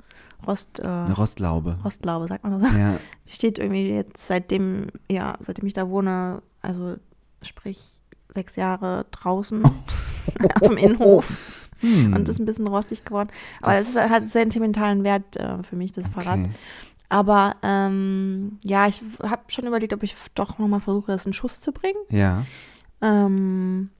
Rost, äh, Eine Rostlaube. Rostlaube, sagt man das. Ja. Die steht irgendwie jetzt seitdem, ja, seitdem ich da wohne, also sprich sechs Jahre draußen auf dem Innenhof Hm. und ist ein bisschen rostig geworden. Aber es hat sentimentalen Wert äh, für mich, das Fahrrad. Okay. Aber ähm, ja, ich habe schon überlegt, ob ich doch nochmal versuche, das in Schuss zu bringen. Ja. Ähm,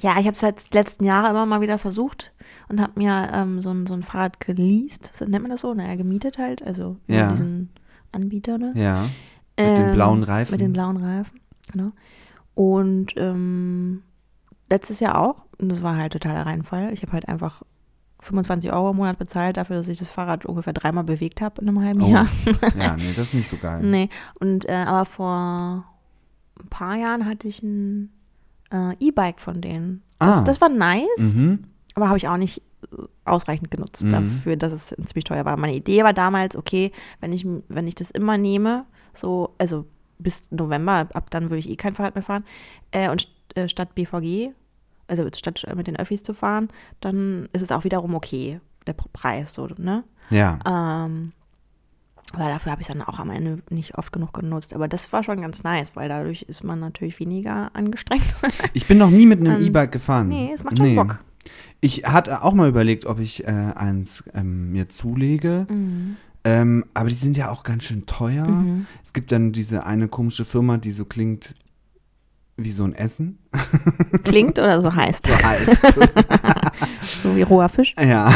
ja, ich habe es seit die letzten Jahre immer mal wieder versucht und habe mir ähm, so, ein, so ein Fahrrad geleast. Das nennt man das so? Naja, gemietet halt. Also über Ja. diesen Anbieter, ne? Ja. Mit den Ähm, blauen Reifen. Mit den blauen Reifen, genau. Und ähm, letztes Jahr auch. Und das war halt totaler Reinfall. Ich habe halt einfach 25 Euro im Monat bezahlt dafür, dass ich das Fahrrad ungefähr dreimal bewegt habe in einem halben Oh. Jahr. Ja, nee, das ist nicht so geil. Nee, und äh, aber vor ein paar Jahren hatte ich ein äh, E-Bike von denen. Das, Ah. das war nice, Mhm. aber habe ich auch nicht äh, ausreichend genutzt Mhm. dafür, dass es ziemlich teuer war. Meine Idee war damals, okay, wenn ich, wenn ich das immer nehme, so, also bis November, ab dann würde ich eh kein Fahrrad mehr fahren, äh, und st äh, statt BVG, also statt äh, mit den Öffis zu fahren, dann ist es auch wiederum okay, der Preis, so, ne? Ja. Ähm, aber dafür habe ich es dann auch am Ende nicht oft genug genutzt. Aber das war schon ganz nice, weil dadurch ist man natürlich weniger angestrengt. Ich bin noch nie mit einem Ähm, E-Bike gefahren. nee, es macht schon Bock. Ich hatte auch mal überlegt, ob ich äh, eins ähm, mir zulege. Ähm, aber die sind ja auch ganz schön teuer. Mhm. Es gibt dann diese eine komische Firma, die so klingt wie so ein Essen. Klingt oder so heißt. So heißt. So wie roher Fisch. ja.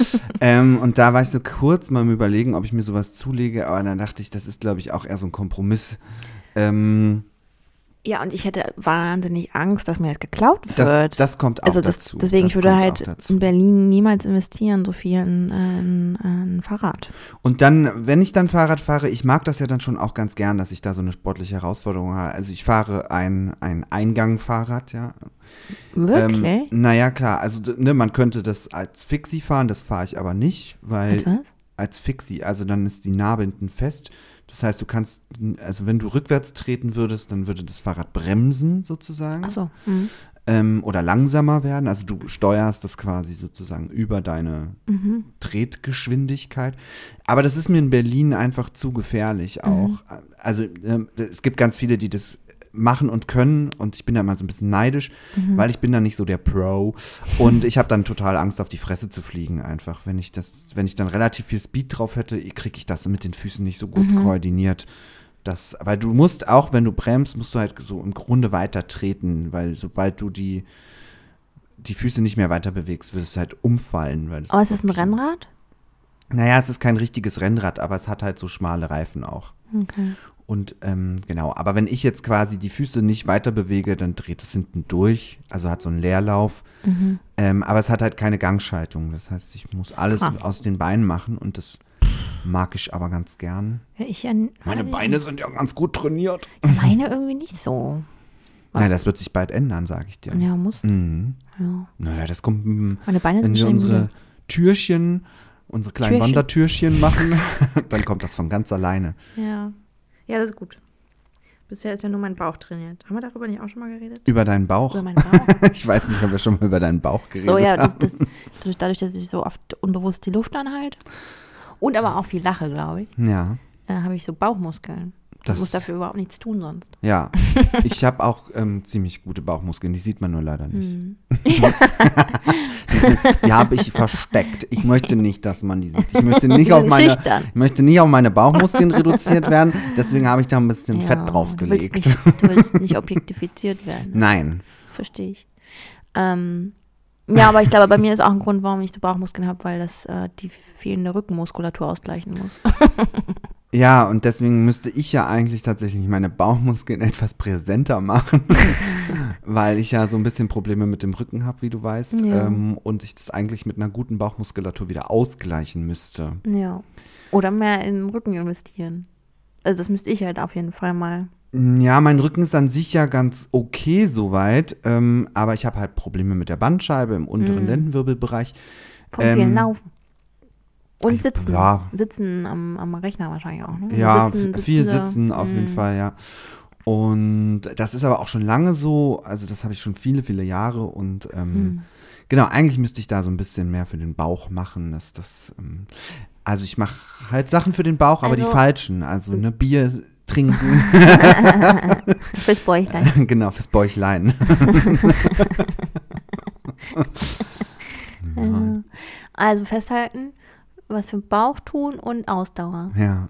ähm, und da war ich so kurz mal im Überlegen, ob ich mir sowas zulege. Aber dann dachte ich, das ist, glaube ich, auch eher so ein Kompromiss. Ähm, Ja, und ich hätte wahnsinnig Angst, dass mir das geklaut wird. das, das kommt auch also das, dazu. deswegen, das ich würde halt in Berlin niemals investieren, so viel in, in, Fahrrad. Und dann, wenn ich dann Fahrrad fahre, ich mag das ja dann schon auch ganz gern, dass ich da so eine sportliche Herausforderung habe. Also ich fahre ein, ein Eingang-Fahrrad, ja. Wirklich? Ähm, naja, klar, also ne, man könnte das als Fixie fahren, das fahre ich aber nicht, weil Als was? als Fixie, also dann ist die Narbe hinten fest. Das heißt, du kannst, also wenn du rückwärts treten würdest, dann würde das Fahrrad bremsen sozusagen Ach so. Mhm. ähm, oder langsamer werden. Also du steuerst das quasi sozusagen über deine Mhm. Tretgeschwindigkeit. Aber das ist mir in Berlin einfach zu gefährlich auch. Also ähm, es gibt ganz viele, die das machen und können und ich bin da mal so ein bisschen neidisch, weil ich bin da nicht so der Pro und ich habe dann total Angst auf die Fresse zu fliegen einfach, wenn ich das wenn ich dann relativ viel Speed drauf hätte, kriege ich das mit den Füßen nicht so gut koordiniert. Das, weil du musst auch, wenn du bremst, musst du halt so im Grunde weiter treten, weil sobald du die die Füße nicht mehr weiter bewegst, würdest du halt umfallen. Weil Aber ist das ein. Rennrad? Naja, es ist kein richtiges Rennrad, aber es hat halt so schmale Reifen auch. Okay. Und ähm, genau, aber wenn ich jetzt quasi die Füße nicht weiter bewege, dann dreht es hinten durch, also hat so einen Leerlauf. Mhm. Ähm, aber es hat halt keine Gangschaltung. Das heißt, ich muss alles krass. aus den Beinen machen und das mag ich aber ganz gern. Ja, ich ja, Meine Beine sind ja ganz gut trainiert. Meine irgendwie nicht so. Nein, das wird sich bald ändern, sage ich dir. Ja, muss. Mhm. Ja. Naja, das kommt, mm, Meine Beine wenn sind wir unsere müde. Türchen unsere kleinen Türchen. Wandertürchen machen, dann kommt das von ganz alleine. Ja. Ja, das ist gut. Bisher ist ja nur mein Bauch trainiert. Haben wir darüber nicht auch schon mal geredet? Über deinen Bauch. Über meinen Bauch? Ich weiß nicht, ob wir schon mal über deinen Bauch geredet so, ja, das, haben. das, dadurch- dadurch, dass ich so oft unbewusst die Luft anhalte und aber auch viel lache, glaube ich, Ja, äh, habe ich so Bauchmuskeln. Ich Das- muss dafür überhaupt nichts tun sonst. ja. Ich habe auch ähm, ziemlich gute Bauchmuskeln, die sieht man nur leider nicht. Hm. Die, habe ich versteckt. Ich möchte nicht, dass man die sieht. Ich möchte nicht auf meine, schüchtern. ich möchte nicht auf meine Bauchmuskeln reduziert werden. Deswegen habe ich da ein bisschen Ja, Fett Du draufgelegt. willst nicht, du willst nicht objektifiziert werden. Nein. Verstehe ich. Ähm, ja, aber ich glaube, bei mir ist auch ein Grund, warum ich so Bauchmuskeln habe, weil das äh, die fehlende Rückenmuskulatur ausgleichen muss. Ja, und deswegen müsste ich ja eigentlich tatsächlich meine Bauchmuskeln etwas präsenter machen, weil ich ja so ein bisschen Probleme mit dem Rücken habe, wie du weißt. Ja. Ähm, und ich das eigentlich mit einer guten Bauchmuskulatur wieder ausgleichen müsste. Ja. Oder mehr in den Rücken investieren. Also das müsste ich halt auf jeden Fall mal. Ja, mein Rücken ist an sich ja ganz okay soweit, ähm, aber ich habe halt Probleme mit der Bandscheibe im unteren Mhm. Lendenwirbelbereich. Vom Ähm, vielen Laufen. Und sitzen. ja. Sitzen am, am Rechner wahrscheinlich auch, ne? Ja, sitzen, viel sitzende- sitzen auf jeden Mm. Fall, ja. Und das ist aber auch schon lange so, also das habe ich schon viele, viele Jahre und ähm, Hm. genau, eigentlich müsste ich da so ein bisschen mehr für den Bauch machen, dass das, ähm, also ich mache halt Sachen für den Bauch, aber die Also- falschen, also ne Bier trinken, Fürs Bäuchlein. genau, fürs Bäuchlein. Also festhalten, was für Bauch tun und Ausdauer. Ja.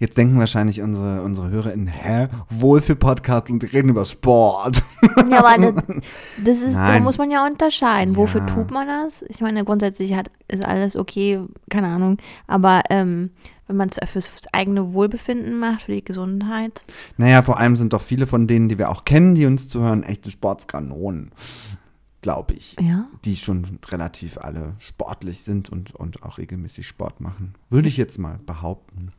Jetzt denken wahrscheinlich unsere, unsere HörerInnen, hä, Wohlfühl-Podcast und die reden über Sport. Ja, aber das, das ist, da muss man ja unterscheiden. Wofür Ja. tut man das? Ich meine, grundsätzlich hat, ist alles okay, keine Ahnung. Aber ähm, wenn man es fürs, fürs eigene Wohlbefinden macht, für die Gesundheit, Naja, vor allem sind doch viele von denen, die wir auch kennen, die uns zuhören, echte Sportskanonen, glaube ich. ja. Die schon relativ alle sportlich sind und, und auch regelmäßig Sport machen. Würde ich jetzt mal behaupten.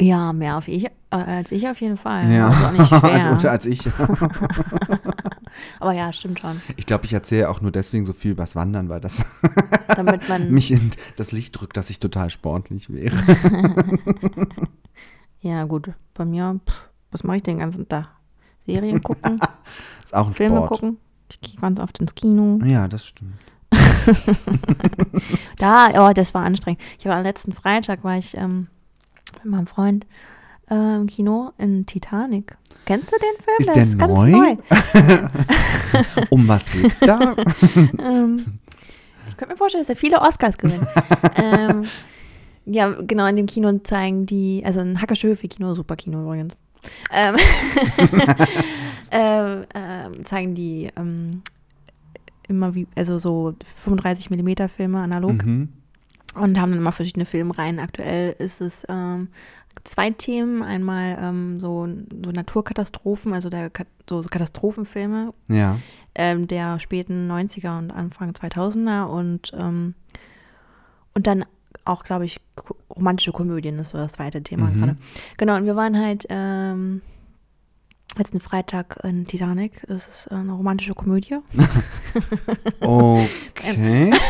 Ja, mehr auf ich, äh, als ich auf jeden Fall. Ja, Also als, als ich. aber ja, stimmt schon. Ich glaube, ich erzähle auch nur deswegen so viel übers Wandern, weil das Damit man, mich in das Licht drückt, dass ich total sportlich wäre. ja gut, bei mir, pff, was mache ich den ganzen Tag? Serien gucken, Ist auch ein Filme Sport. gucken. Ich gehe ganz oft ins Kino. Ja, das stimmt. Da, oh, das war anstrengend. Ich war am letzten Freitag, war ich ähm, mit meinem Freund äh, im Kino in Titanic. Kennst du den Film? Ist der ist ganz neu? neu. Um was geht's da? ähm, ich könnte mir vorstellen, dass er viele Oscars gewinnt. ähm, ja, genau, in dem Kino zeigen die, also ein Hackerschöfe-Kino, super Kino übrigens, ähm, ähm, ähm, zeigen die ähm, immer wie, also so 35 Millimeter Filme analog mhm. und haben dann immer verschiedene Filmreihen. Aktuell ist es ähm, zwei Themen. Einmal ähm, so, so Naturkatastrophen, also der, so Katastrophenfilme Ja. ähm, der späten 90er und Anfang 2000er und, ähm, und dann auch, glaube ich, romantische Komödien ist so das zweite Thema Mhm. gerade. Genau, und wir waren halt ähm, letzten Freitag in Titanic. Das ist äh, eine romantische Komödie. Okay.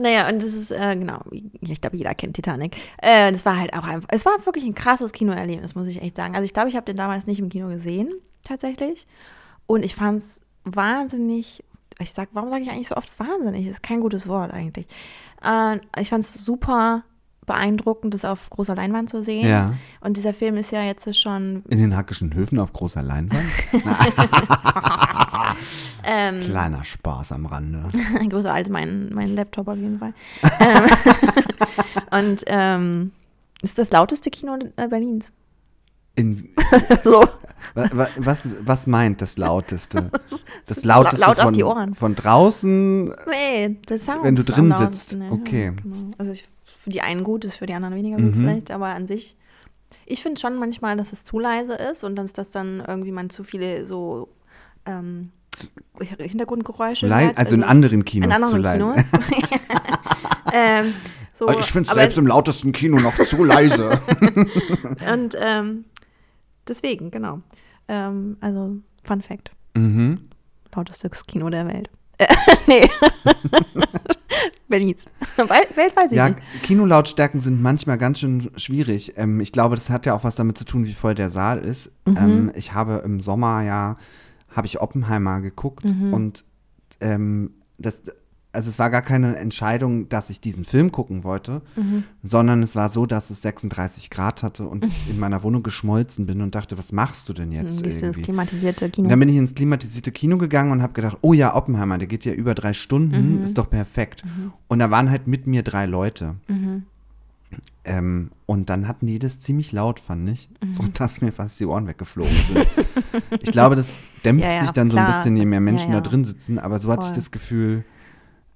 Naja, und das ist, äh, genau, ich glaube, jeder kennt Titanic. Äh, das war halt auch einfach, es war wirklich ein krasses Kinoerlebnis, muss ich echt sagen. Also ich glaube, ich habe den damals nicht im Kino gesehen, tatsächlich. Und ich fand es wahnsinnig, ich sag, warum sage ich eigentlich so oft wahnsinnig? Das ist kein gutes Wort eigentlich. Äh, ich fand es super beeindruckend, das auf großer Leinwand zu sehen. Ja. Und dieser Film ist ja jetzt schon In den Hackischen Höfen auf großer Leinwand. ähm, Kleiner Spaß am Rande. größer als mein, mein Laptop auf jeden Fall. ähm, und ähm, ist das lauteste Kino äh, Berlins. In, so. wa- wa- was, was meint das Lauteste? Das Laut- Lauteste laut auf von, die Ohren. von draußen? Nee, der Sound. Wenn du drin sitzt, okay. genau. Also ich, für die einen gut, ist für die anderen weniger gut Mhm. vielleicht, aber an sich. Ich finde schon manchmal, dass es zu leise ist und dass das dann irgendwie man zu viele so ähm, Hintergrundgeräusche Zu leise? hört. Also in anderen Kinos in anderen zu leise. Kinos. ähm, so, Ich finde es selbst im lautesten Kino noch zu leise. Und ähm, deswegen, genau. Ähm, also, Fun Fact. mhm. Lautestes Kino der Welt. Äh, nee. Berlins. Welt, Welt weiß ich Ja, nicht. Kinolautstärken sind manchmal ganz schön schwierig. Ähm, ich glaube, das hat ja auch was damit zu tun, wie voll der Saal ist. Mhm. Ähm, ich habe im Sommer ja, habe ich Oppenheimer geguckt Mhm. und ähm, das, also es war gar keine Entscheidung, dass ich diesen Film gucken wollte, Mhm. sondern es war so, dass es 36 Grad hatte und ich in meiner Wohnung geschmolzen bin und dachte, was machst du denn jetzt Dann gehst ins klimatisierte Und Kino. dann bin ich ins klimatisierte Kino gegangen und habe gedacht, oh ja, Oppenheimer, der geht ja über drei Stunden, Mhm. ist doch perfekt. Und da waren halt mit mir drei Leute. Mhm. Ähm, und dann hatten die das ziemlich laut, fand ich, Mhm. so dass mir fast die Ohren weggeflogen sind. ich glaube, das dämpft Ja, ja, sich dann so ein klar. bisschen, je mehr Menschen Ja, da drin sitzen. Aber so hatte ich Voll. das Gefühl,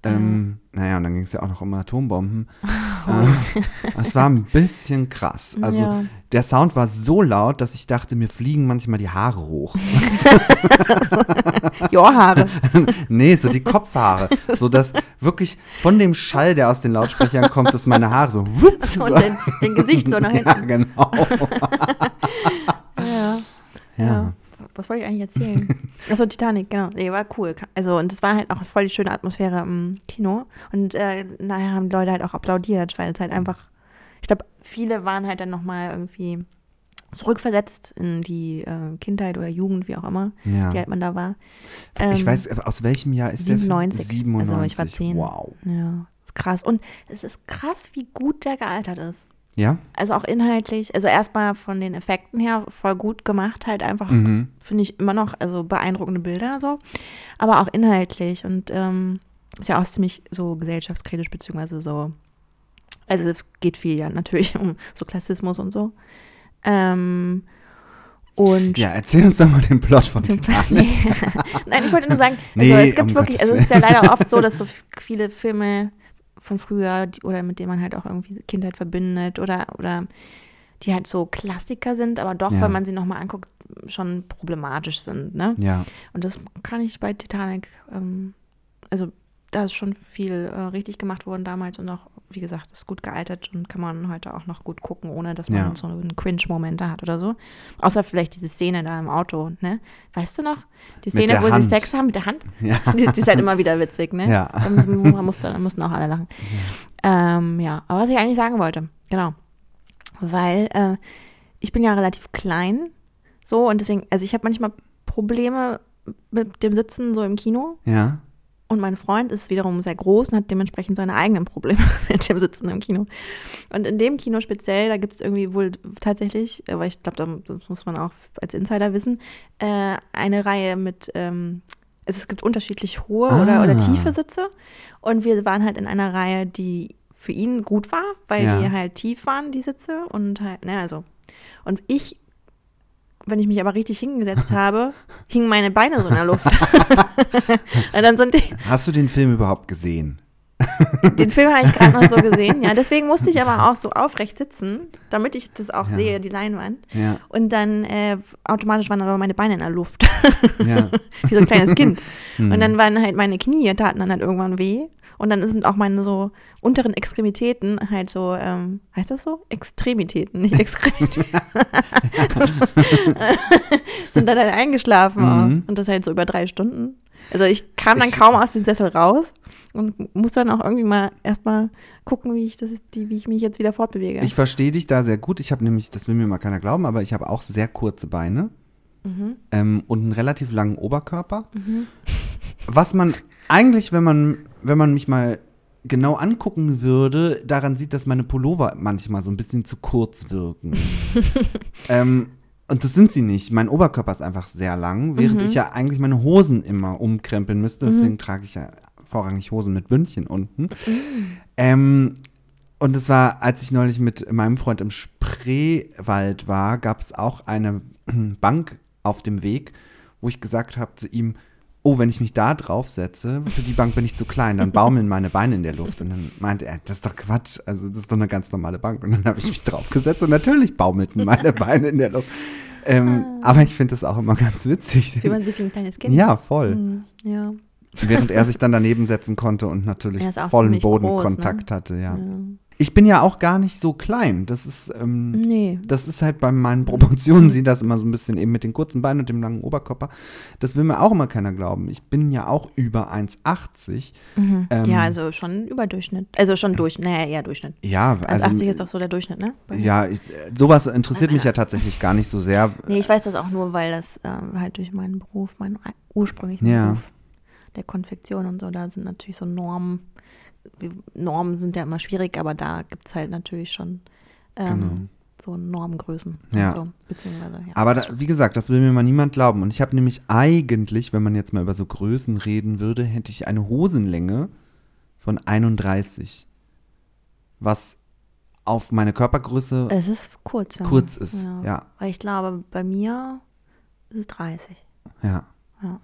ähm, naja, und dann ging es ja auch noch um Atombomben. Äh, es war ein bisschen krass. Also Ja. der Sound war so laut, dass ich dachte, mir fliegen manchmal die Haare hoch. Die Ohrhaare. nee, so die Kopfhaare. so dass wirklich von dem Schall, der aus den Lautsprechern kommt, dass meine Haare so. wupp, So, und dein, dein Gesicht so nach ja, hinten. genau. Ja. Ja. Ja. Was wollte ich eigentlich erzählen? Achso, Titanic, genau. Nee, war cool. Also, und es war halt auch voll die schöne Atmosphäre im Kino. Und äh, nachher haben die Leute halt auch applaudiert, weil es halt einfach, ich glaube, viele waren halt dann nochmal irgendwie zurückversetzt in die äh, Kindheit oder Jugend, wie auch immer, Ja. wie alt man da war. ich Ähm, weiß, aus welchem Jahr ist 97. der Film? 97. Also ich war 10. Wow. Ja, ist krass. Und es ist krass, wie gut der gealtert ist. Ja? Also auch inhaltlich, also erstmal von den Effekten her voll gut gemacht, halt einfach, Mhm. finde ich immer noch, also beeindruckende Bilder so, aber auch inhaltlich und ähm, ist ja auch ziemlich so gesellschaftskritisch, beziehungsweise so, also es geht viel ja natürlich um so Klassismus und so. Ähm, und Ja, erzähl uns doch mal den Plot von Titanic. Nee. Nein, ich wollte nur sagen, also Nee, es gibt um wirklich, Gottes also es ist ja leider oft so, dass so viele Filme von früher oder mit denen man halt auch irgendwie Kindheit verbindet oder, oder die halt so Klassiker sind, aber doch, Ja. wenn man sie nochmal anguckt, schon problematisch sind, ne? Ja, Und das kann ich bei Titanic, ähm, also da ist schon viel äh, richtig gemacht worden damals und auch, wie gesagt, ist gut gealtert und kann man heute auch noch gut gucken, ohne dass man Ja. so einen Cringe-Moment da hat oder so. Außer vielleicht diese Szene da im Auto, ne? Weißt du noch? Die Szene, wo Hand. sie Sex haben mit der Hand? ja. Die, die ist halt immer wieder witzig, ne? Ja. Da mussten, mussten auch alle lachen. Ja. Ähm, ja, aber was ich eigentlich sagen wollte, genau. Weil äh, ich bin ja relativ klein, so und deswegen, also ich habe manchmal Probleme mit dem Sitzen so im Kino Ja. Und mein Freund ist wiederum sehr groß und hat dementsprechend seine eigenen Probleme mit dem Sitzen im Kino. Und in dem Kino speziell, da gibt es irgendwie wohl tatsächlich, aber ich glaube, das muss man auch als Insider wissen, äh, eine Reihe mit, ähm, also es gibt unterschiedlich hohe oder, Ah. oder tiefe Sitze. Und wir waren halt in einer Reihe, die für ihn gut war, weil Ja. die halt tief waren, die Sitze. Und halt, ne, also. Und ich, wenn ich mich aber richtig hingesetzt habe, hingen meine Beine so in der Luft. und dann sind die, Hast du den Film überhaupt gesehen? den Film habe ich gerade noch so gesehen, ja. Deswegen musste ich aber auch so aufrecht sitzen, damit ich das auch Ja. sehe, die Leinwand. Ja, Und dann äh, automatisch waren aber meine Beine in der Luft, ja. wie so ein kleines Kind. Hm. Und dann waren halt meine Knie, taten dann halt irgendwann weh. Und dann sind auch meine so unteren Extremitäten halt so, ähm, heißt das so? Extremitäten, nicht Extremitäten. sind dann halt eingeschlafen. Mhm. Und das halt so über drei Stunden. Also ich kam dann Ich- kaum aus dem Sessel raus und musste dann auch irgendwie mal erstmal gucken, wie ich das, die, wie ich mich jetzt wieder fortbewege. Ich verstehe dich da sehr gut. Ich habe nämlich, das will mir mal keiner glauben, aber ich habe auch sehr kurze Beine mhm. ähm, und einen relativ langen Oberkörper. Was man eigentlich, wenn man, wenn man mich mal genau angucken würde, daran sieht, dass meine Pullover manchmal so ein bisschen zu kurz wirken. ähm, und das sind sie nicht. Mein Oberkörper ist einfach sehr lang, während Mhm. ich ja eigentlich meine Hosen immer umkrempeln müsste. Deswegen trage ich ja vorrangig Hosen mit Bündchen unten. Ähm, und es war, als ich neulich mit meinem Freund im Spreewald war, gab es auch eine Bank auf dem Weg, wo ich gesagt habe zu ihm, oh, wenn ich mich da draufsetze, für die Bank bin ich zu klein, dann baumeln meine Beine in der Luft. Und dann meinte er, das ist doch Quatsch, also das ist doch eine ganz normale Bank. Und dann habe ich mich draufgesetzt und natürlich baumelten meine Beine in der Luft. Ähm, aber ich finde das auch immer ganz witzig. Wie man sich wie ein kleines Kind. Ja, voll. Mhm. Ja. Während er sich dann daneben setzen konnte und natürlich vollen Bodenkontakt ne? hatte, ja. ja. Ich bin ja auch gar nicht so klein. Das ist, ähm, Nee. das ist halt bei meinen Proportionen, sieht das immer so ein bisschen eben mit den kurzen Beinen und dem langen Oberkörper. Das will mir auch immer keiner glauben. Ich bin ja auch über 1,80. Ähm, ja, also schon Überdurchschnitt. Also schon durch, naja, eher Durchschnitt. Ja, 1,80 also, ist doch so der Durchschnitt, ne? Bei- ja, ich, äh, sowas interessiert mich ja tatsächlich gar nicht so sehr. Nee, ich weiß das auch nur, weil das ähm, halt durch meinen Beruf, meinen ei- ursprünglichen Ja. Beruf der Konfektion und so, da sind natürlich so Normen. Normen sind ja immer schwierig, aber da gibt es halt natürlich schon ähm, Genau. so Normgrößen. Ja. So, beziehungsweise, ja. Aber da, wie gesagt, das will mir mal niemand glauben. Und ich habe nämlich eigentlich, wenn man jetzt mal über so Größen reden würde, hätte ich eine Hosenlänge von 31. Was auf meine Körpergröße es ist kurz, ja. kurz ist. Ja, Weil ich glaube, bei mir ist es 30. ja. Ja.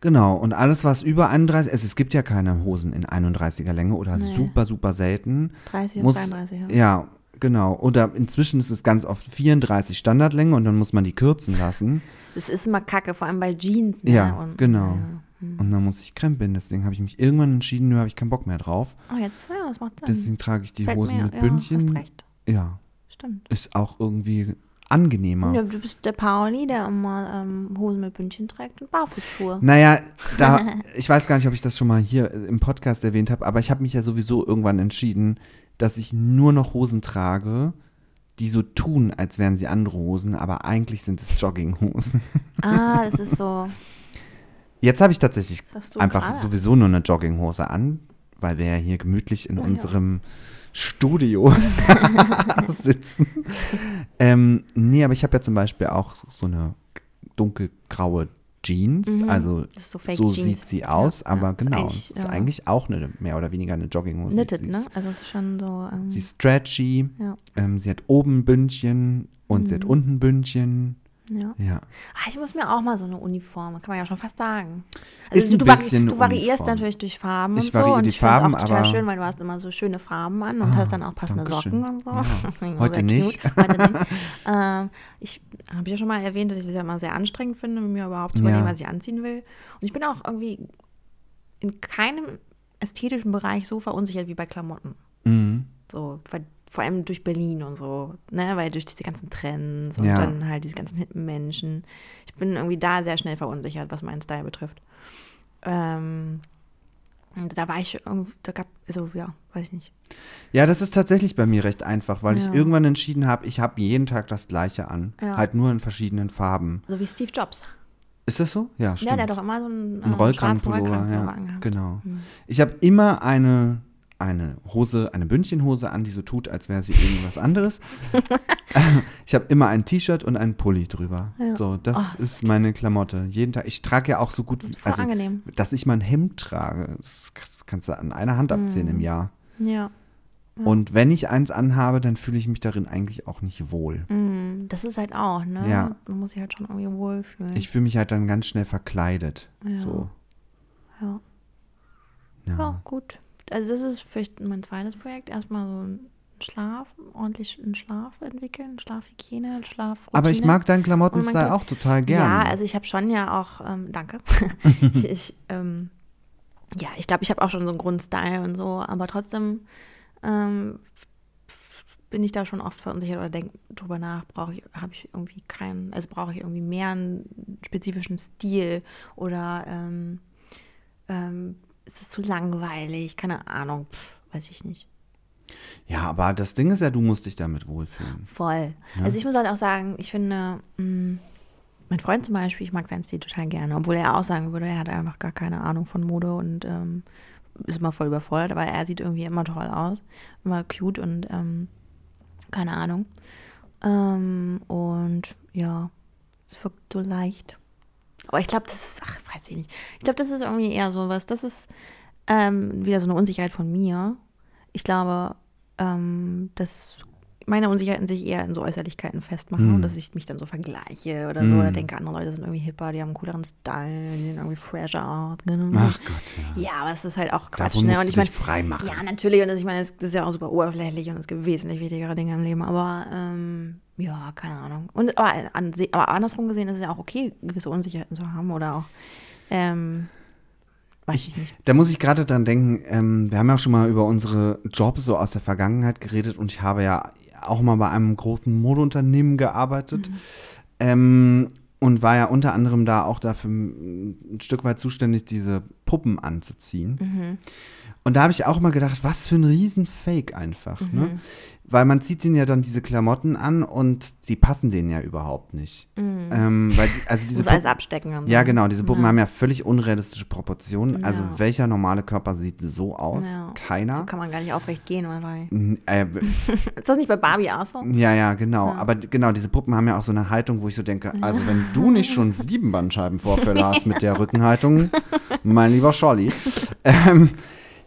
Genau, und alles, was über 31, es, es gibt ja keine Hosen in 31er Länge oder Nee. super, super selten. 30 Muss- und 32, ja. Ja, genau. Oder inzwischen ist es ganz oft 34 Standardlänge und dann muss man die kürzen lassen. Das ist immer kacke, vor allem bei Jeans. Ne? Ja, und, genau. Ja. Hm. Und dann muss ich krempeln. Deswegen habe ich mich irgendwann entschieden, nö, habe ich keinen Bock mehr drauf. Oh, jetzt, ja, das macht Sinn. Deswegen trage ich die Fällt Hosen mir, mit ja, Bündchen. Hast recht. Ja, Stimmt. ist auch irgendwie angenehmer. Ja, du bist der Pauli, der immer ähm, Hosen mit Bündchen trägt und Barfußschuhe. Naja, da, ich weiß gar nicht, ob ich das schon mal hier im Podcast erwähnt habe, aber ich habe mich ja sowieso irgendwann entschieden, dass ich nur noch Hosen trage, die so tun, als wären sie andere Hosen, aber eigentlich sind es Jogginghosen. Ah, das ist so. Jetzt habe ich tatsächlich einfach sowieso nur eine Jogginghose an, weil wir ja hier gemütlich in Ja, ja. Studio sitzen. Ähm, nee, aber ich habe ja zum Beispiel auch so- eine dunkelgraue Jeans. Mhm. Also ist so so sieht sie Ja, aus, ja, aber ist genau, eigentlich, es ist ja. eigentlich auch eine mehr oder weniger eine Jogginghose. Knitted, sie ne? ist, Also ist schon so. Ähm, Sie ist stretchy, ja, ähm, sie hat oben Bündchen und sie hat Mhm. unten Bündchen. Ja. Ja. Ah, ich muss mir auch mal so eine Uniform, kann man ja schon fast sagen. Also Ist du, du, vari du variierst Uniform. natürlich durch Farben Ich und so. Und ich finde es auch total schön, weil du hast immer so schöne Farben an und Ah, hast dann auch passende. Socken und so. Ja. Heute nicht. Heute nicht. ähm, ich habe ja schon mal erwähnt, dass ich es ja immer sehr anstrengend finde, mir überhaupt zu überlegen, Ja. was ich anziehen will. Und ich bin auch irgendwie in keinem ästhetischen Bereich so verunsichert wie bei Klamotten. Mhm. So, weil, vor allem durch Berlin und so, ne, weil durch diese ganzen Trends und Ja. dann halt diese ganzen hippen Menschen. Ich bin irgendwie da sehr schnell verunsichert, was meinen Style betrifft. Ähm, und da war ich irgendwie, da gab, also ja, weiß ich nicht. Ja, das ist tatsächlich bei mir recht einfach, weil Ja. ich irgendwann entschieden habe, ich habe jeden Tag das gleiche an. Ja. Halt nur in verschiedenen Farben. So wie Steve Jobs. Ist das so? Ja, stimmt. Ja, der hat doch immer so einen, Ein äh, schwarzen Rollkragenpullover, Rollkragenpullover ja. Genau. Hm. Ich habe immer eine, eine Hose, eine Bündchenhose an, die so tut, als wäre sie irgendwas anderes. ich habe immer ein T-Shirt und einen Pulli drüber. Ja. So, das Oh, ist meine Klamotte. Jeden Tag. Ich trage ja auch so gut wie, also, angenehm. dass ich mein Hemd trage, das kannst du an einer Hand abzählen Mhm. im Jahr. Ja. Ja. Und wenn ich eins anhabe, dann fühle ich mich darin eigentlich auch nicht wohl. Mm, Das ist halt auch, ne? Ja. Man muss sich halt schon irgendwie wohlfühlen. Ich fühle mich halt dann ganz schnell verkleidet. Ja. So. ja. Ja. Ja, gut. Also das ist vielleicht mein zweites Projekt. Erstmal so ein Schlaf, ordentlich einen Schlaf entwickeln, Schlafhygiene, Schlafroutine. Aber ich mag deinen Klamottenstyle auch total gerne. Ja, also ich habe schon ja auch, ähm, danke. ich, ich, ähm, ja, ich glaube, ich habe auch schon so einen Grundstyle und so, aber trotzdem ähm, bin ich da schon oft verunsichert oder denke drüber nach, brauche ich, habe ich irgendwie keinen, also brauche ich irgendwie mehr einen spezifischen Stil oder ähm, ähm, ist es zu langweilig, keine Ahnung, pff, weiß ich nicht. Ja, aber das Ding ist ja, du musst dich damit wohlfühlen. Voll. Ja. Also ich muss halt auch sagen, ich finde, mh, mein Freund zum Beispiel, ich mag seinen Stil total gerne, obwohl er auch sagen würde, er hat einfach gar keine Ahnung von Mode und ähm, ist immer voll überfordert, aber er sieht irgendwie immer toll aus, immer cute und ähm, keine Ahnung. Ähm, und ja, es wirkt so leicht. Aber ich glaube, das ist, ach, weiß ich nicht. Ich glaube, das ist irgendwie eher so was, das ist ähm, wieder so eine Unsicherheit von mir. Ich glaube, ähm, dass meine Unsicherheiten sich eher in so Äußerlichkeiten festmachen Hm. und dass ich mich dann so vergleiche oder so Hm. oder denke, andere Leute sind irgendwie hipper, die haben einen cooleren Style, die sehen irgendwie fresher aus. Ach Gott, ja. Ja, aber es ist halt auch Quatsch. Davon Ne? Und ich meine, frei machen. ja, natürlich. Und das, ich meine, das ist ja auch super oberflächlich und es gibt wesentlich wichtigere Dinge im Leben. Aber ähm, ja, keine Ahnung. Und aber, an, aber andersrum gesehen ist es ja auch okay, gewisse Unsicherheiten zu haben oder auch ähm, weiß ich nicht. Da muss ich gerade dran denken, ähm, wir haben ja auch schon mal über unsere Jobs so aus der Vergangenheit geredet und ich habe ja auch mal bei einem großen Modeunternehmen gearbeitet ähm, und war ja unter anderem da auch dafür ein Stück weit zuständig, diese Puppen anzuziehen. Und da habe ich auch mal gedacht, was für ein Riesenfake einfach. Ne? Weil man zieht denen ja dann diese Klamotten an und die passen denen ja überhaupt nicht. Ähm, weil die, also diese Muss alles abstecken. Und ja, genau. Diese Puppen Ja. haben ja völlig unrealistische Proportionen. Also Ja. welcher normale Körper sieht so aus? Ja. Keiner. So kann man gar nicht aufrecht gehen. N- Äh, Ist das nicht bei Barbie auch so? ja, ja, genau. Aber genau, diese Puppen haben ja auch so eine Haltung, wo ich so denke, also wenn du nicht schon sieben Bandscheibenvorfälle hast mit der Rückenhaltung, mein lieber Scholli. Ähm,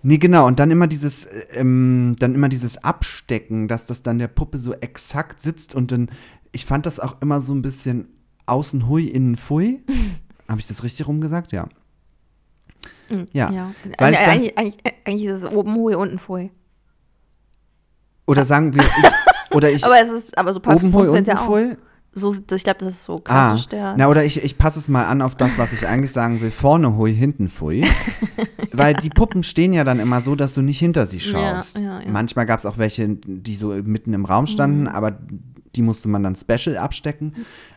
nee, genau. Und dann immer dieses, äh, ähm, dann immer dieses Abstecken, dass das dann der Puppe so exakt sitzt und dann, ich fand das auch immer so ein bisschen außen hui, innen fui. Habe ich das richtig rumgesagt? Ja. Ja. ja. Weil Äh, dann- eigentlich, eigentlich, eigentlich ist es oben Hui, unten Hui. Oder sagen wir, ich, oder ich Aber es ist, aber so oben hui, funktioniert unten ja auch. fui? So, ich glaube, das ist so Ah, klassisch der. na oder ich, ich passe es mal an auf das, was ich eigentlich sagen will. Vorne hui, hinten fui. Weil die Puppen stehen ja dann immer so, dass du nicht hinter sie schaust. Ja, ja, ja. Manchmal gab es auch welche, die so mitten im Raum standen, aber die musste man dann special abstecken.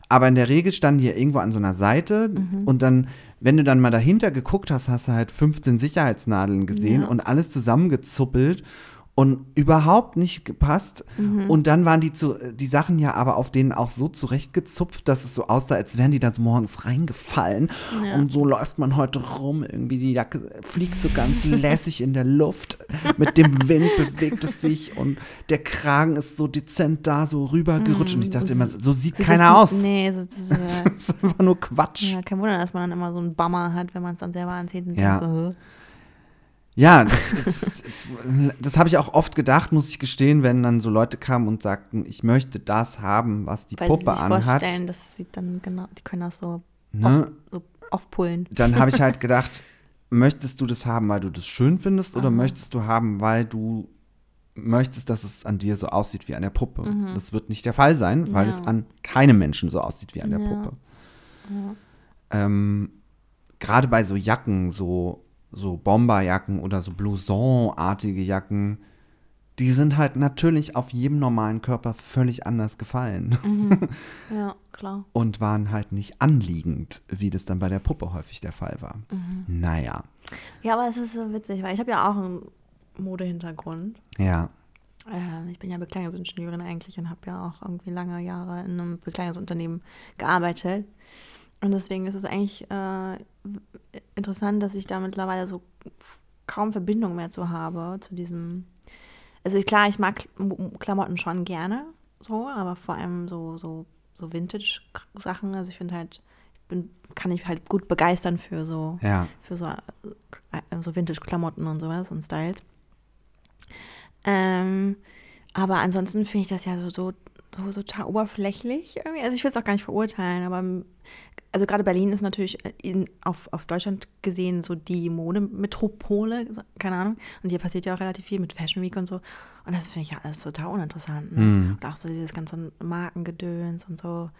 Aber in der Regel standen die ja irgendwo an so einer Seite Mhm. und dann, wenn du dann mal dahinter geguckt hast, hast du halt 15 Sicherheitsnadeln gesehen und alles zusammengezuppelt und überhaupt nicht gepasst. Mhm. Und dann waren die, zu, die Sachen ja aber auf denen auch so zurechtgezupft, dass es so aussah, als wären die dann so morgens reingefallen. Ja. Und so läuft man heute rum. Irgendwie die Jacke fliegt so ganz lässig in der Luft. Mit dem Wind bewegt es sich und der Kragen ist so dezent da, so rübergerutscht. Und ich dachte immer, so sieht Sieht keiner aus. Nee, das ist, äh, Das ist einfach nur Quatsch. ja, kein Wunder, dass man dann immer so einen Bummer hat, wenn man es dann selber anzieht und Ja. denkt so? Ja, das, das, das, das habe ich auch oft gedacht, muss ich gestehen, wenn dann so Leute kamen und sagten, ich möchte das haben, was die weil sie Puppe sich anhat. vorstellen, dass sie dann genau, die können das so, Ne? auf, so aufpullen. Dann habe ich halt gedacht, möchtest du das haben, weil du das schön findest, oder möchtest du haben, weil du möchtest, dass es an dir so aussieht wie an der Puppe? Das wird nicht der Fall sein, weil Mhm. Ja. es an keinem Menschen so aussieht wie an der Ja. Puppe. Ähm, Gerade bei so Jacken, so, so Bomberjacken oder so Blouson-artige Jacken, die sind halt natürlich auf jedem normalen Körper völlig anders gefallen Ja, klar. und waren halt nicht anliegend, wie das dann bei der Puppe häufig der Fall war. Mhm. Naja, Ja, aber es ist so witzig, weil ich habe ja auch einen Modehintergrund. ja. Ähm, ich bin ja Bekleidungsingenieurin eigentlich und habe ja auch irgendwie lange Jahre in einem Bekleidungsunternehmen gearbeitet. Und deswegen ist es eigentlich äh, interessant, dass ich da mittlerweile so kaum Verbindung mehr zu habe, zu diesem. Also klar, ich mag Kl- Klamotten schon gerne, so, aber vor allem so, so, so Vintage-Sachen. Also ich finde halt, ich bin, kann ich halt gut begeistern für so Ja, für so, äh, so Vintage-Klamotten und sowas und Styles. Ähm, aber ansonsten finde ich das ja so, so, so, so total oberflächlich irgendwie. Also ich will es auch gar nicht verurteilen, aber also gerade Berlin ist natürlich äh, in, auf, auf Deutschland gesehen so die Modemetropole, keine Ahnung. Und hier passiert ja auch relativ viel mit Fashion Week und so. Und das finde ich ja alles total uninteressant. Ne? Mhm. Und auch so dieses ganze Markengedöns und so.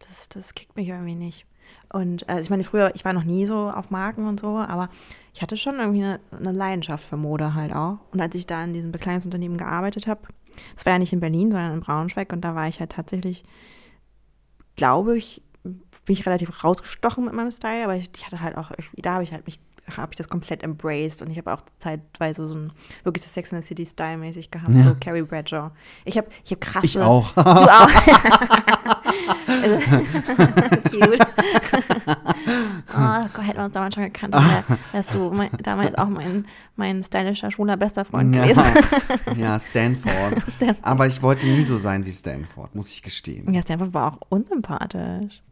Das, das kickt mich irgendwie nicht. Und äh, ich meine, früher, ich war noch nie so auf Marken und so, aber ich hatte schon irgendwie eine, eine Leidenschaft für Mode halt auch. Und als ich da in diesem Bekleidungsunternehmen gearbeitet habe, das war ja nicht in Berlin, sondern in Braunschweig, und da war ich halt tatsächlich, glaube ich, bin ich relativ rausgestochen mit meinem Style, aber ich, ich hatte halt auch, da habe ich halt mich, habe ich das komplett embraced und ich habe auch zeitweise so ein wirklich so Sex and the City Style mäßig gehabt, Ja. so Carrie Bradshaw. Ich habe ich hab krasse. ich auch. Du auch. Also, Cute. oh Gott, hätten wir uns damals schon gekannt, wärst du mein, damals auch mein, mein stylischer, schwuler bester Freund gewesen. ja, ja, Stanford. Stanford. Aber ich wollte nie so sein wie Stanford, muss ich gestehen. Ja, Stanford war auch unsympathisch.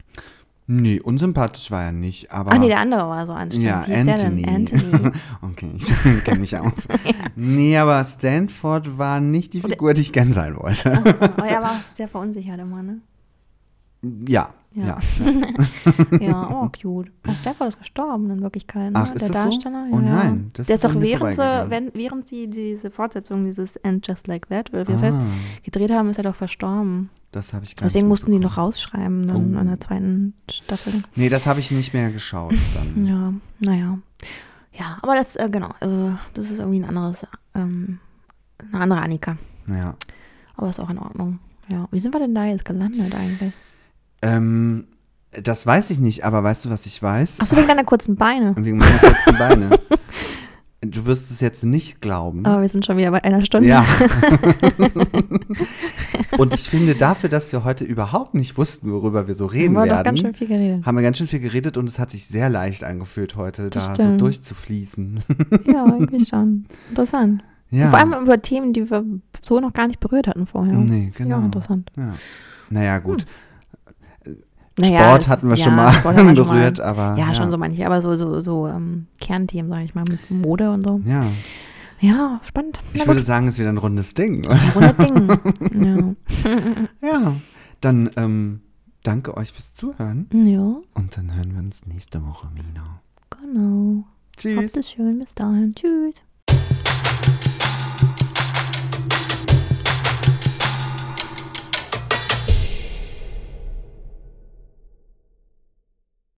Nee, unsympathisch war er nicht, aber. Ach nee, der andere war so anstrengend. ja, Wie Anthony. Anthony. okay, ich kenne mich aus. Nee, aber Stanford war nicht die Figur, die ich gern sein wollte. Aber er war auch sehr verunsichert immer, ne? Ja, Ja. ja. Ja, oh, cute. Oh, Stanford ist gestorben in Wirklichkeit, ne? Ach, ist der das so? Darsteller. Oh ja. nein, das der ist doch während sie, wenn, während sie diese Fortsetzung dieses And Just Like That, oder wie das heißt, Ah, gedreht haben, ist er doch verstorben. das habe ich gar Deswegen mussten die noch rausschreiben dann Oh. in der zweiten Staffel. Nee, das habe ich nicht mehr geschaut dann. Ja, naja. Ja, aber das, äh, genau, also das ist irgendwie ein anderes, ähm, eine andere Annika. Ja. Aber ist auch in Ordnung. Ja. Wie sind wir denn da jetzt gelandet eigentlich? Ähm, das weiß ich nicht, aber weißt du, was ich weiß? Achso, wegen deiner kurzen Beine. Wegen meiner kurzen Beine. Du wirst es jetzt nicht glauben. Aber wir sind schon wieder bei einer Stunde. Ja. Und ich finde dafür, dass wir heute überhaupt nicht wussten, worüber wir so reden wir werden, ganz schön viel geredet. haben wir ganz schön viel geredet und es hat sich sehr leicht angefühlt, heute Das da so stimmt. durchzufließen. Ja, irgendwie schon. Interessant. Ja. Vor allem über Themen, die wir so noch gar nicht berührt hatten vorher. Nee, genau. Ja, interessant. Ja. Naja, gut. Naja, Sport hatten wir ist- schon ja, mal Sport schon mal. berührt, aber. Ja, schon so manche, aber so, so, so ähm, Kernthemen, sage ich mal, mit Mode und so. Ja, Ja, spannend. ich würde sagen, es ist wieder ein rundes Ding. Ist ein rundes Ding. Ja, dann ähm, danke euch fürs Zuhören Ja, ja, und dann hören wir uns nächste Woche wieder. genau. Tschüss. Habt es schön. Bis dahin. Tschüss.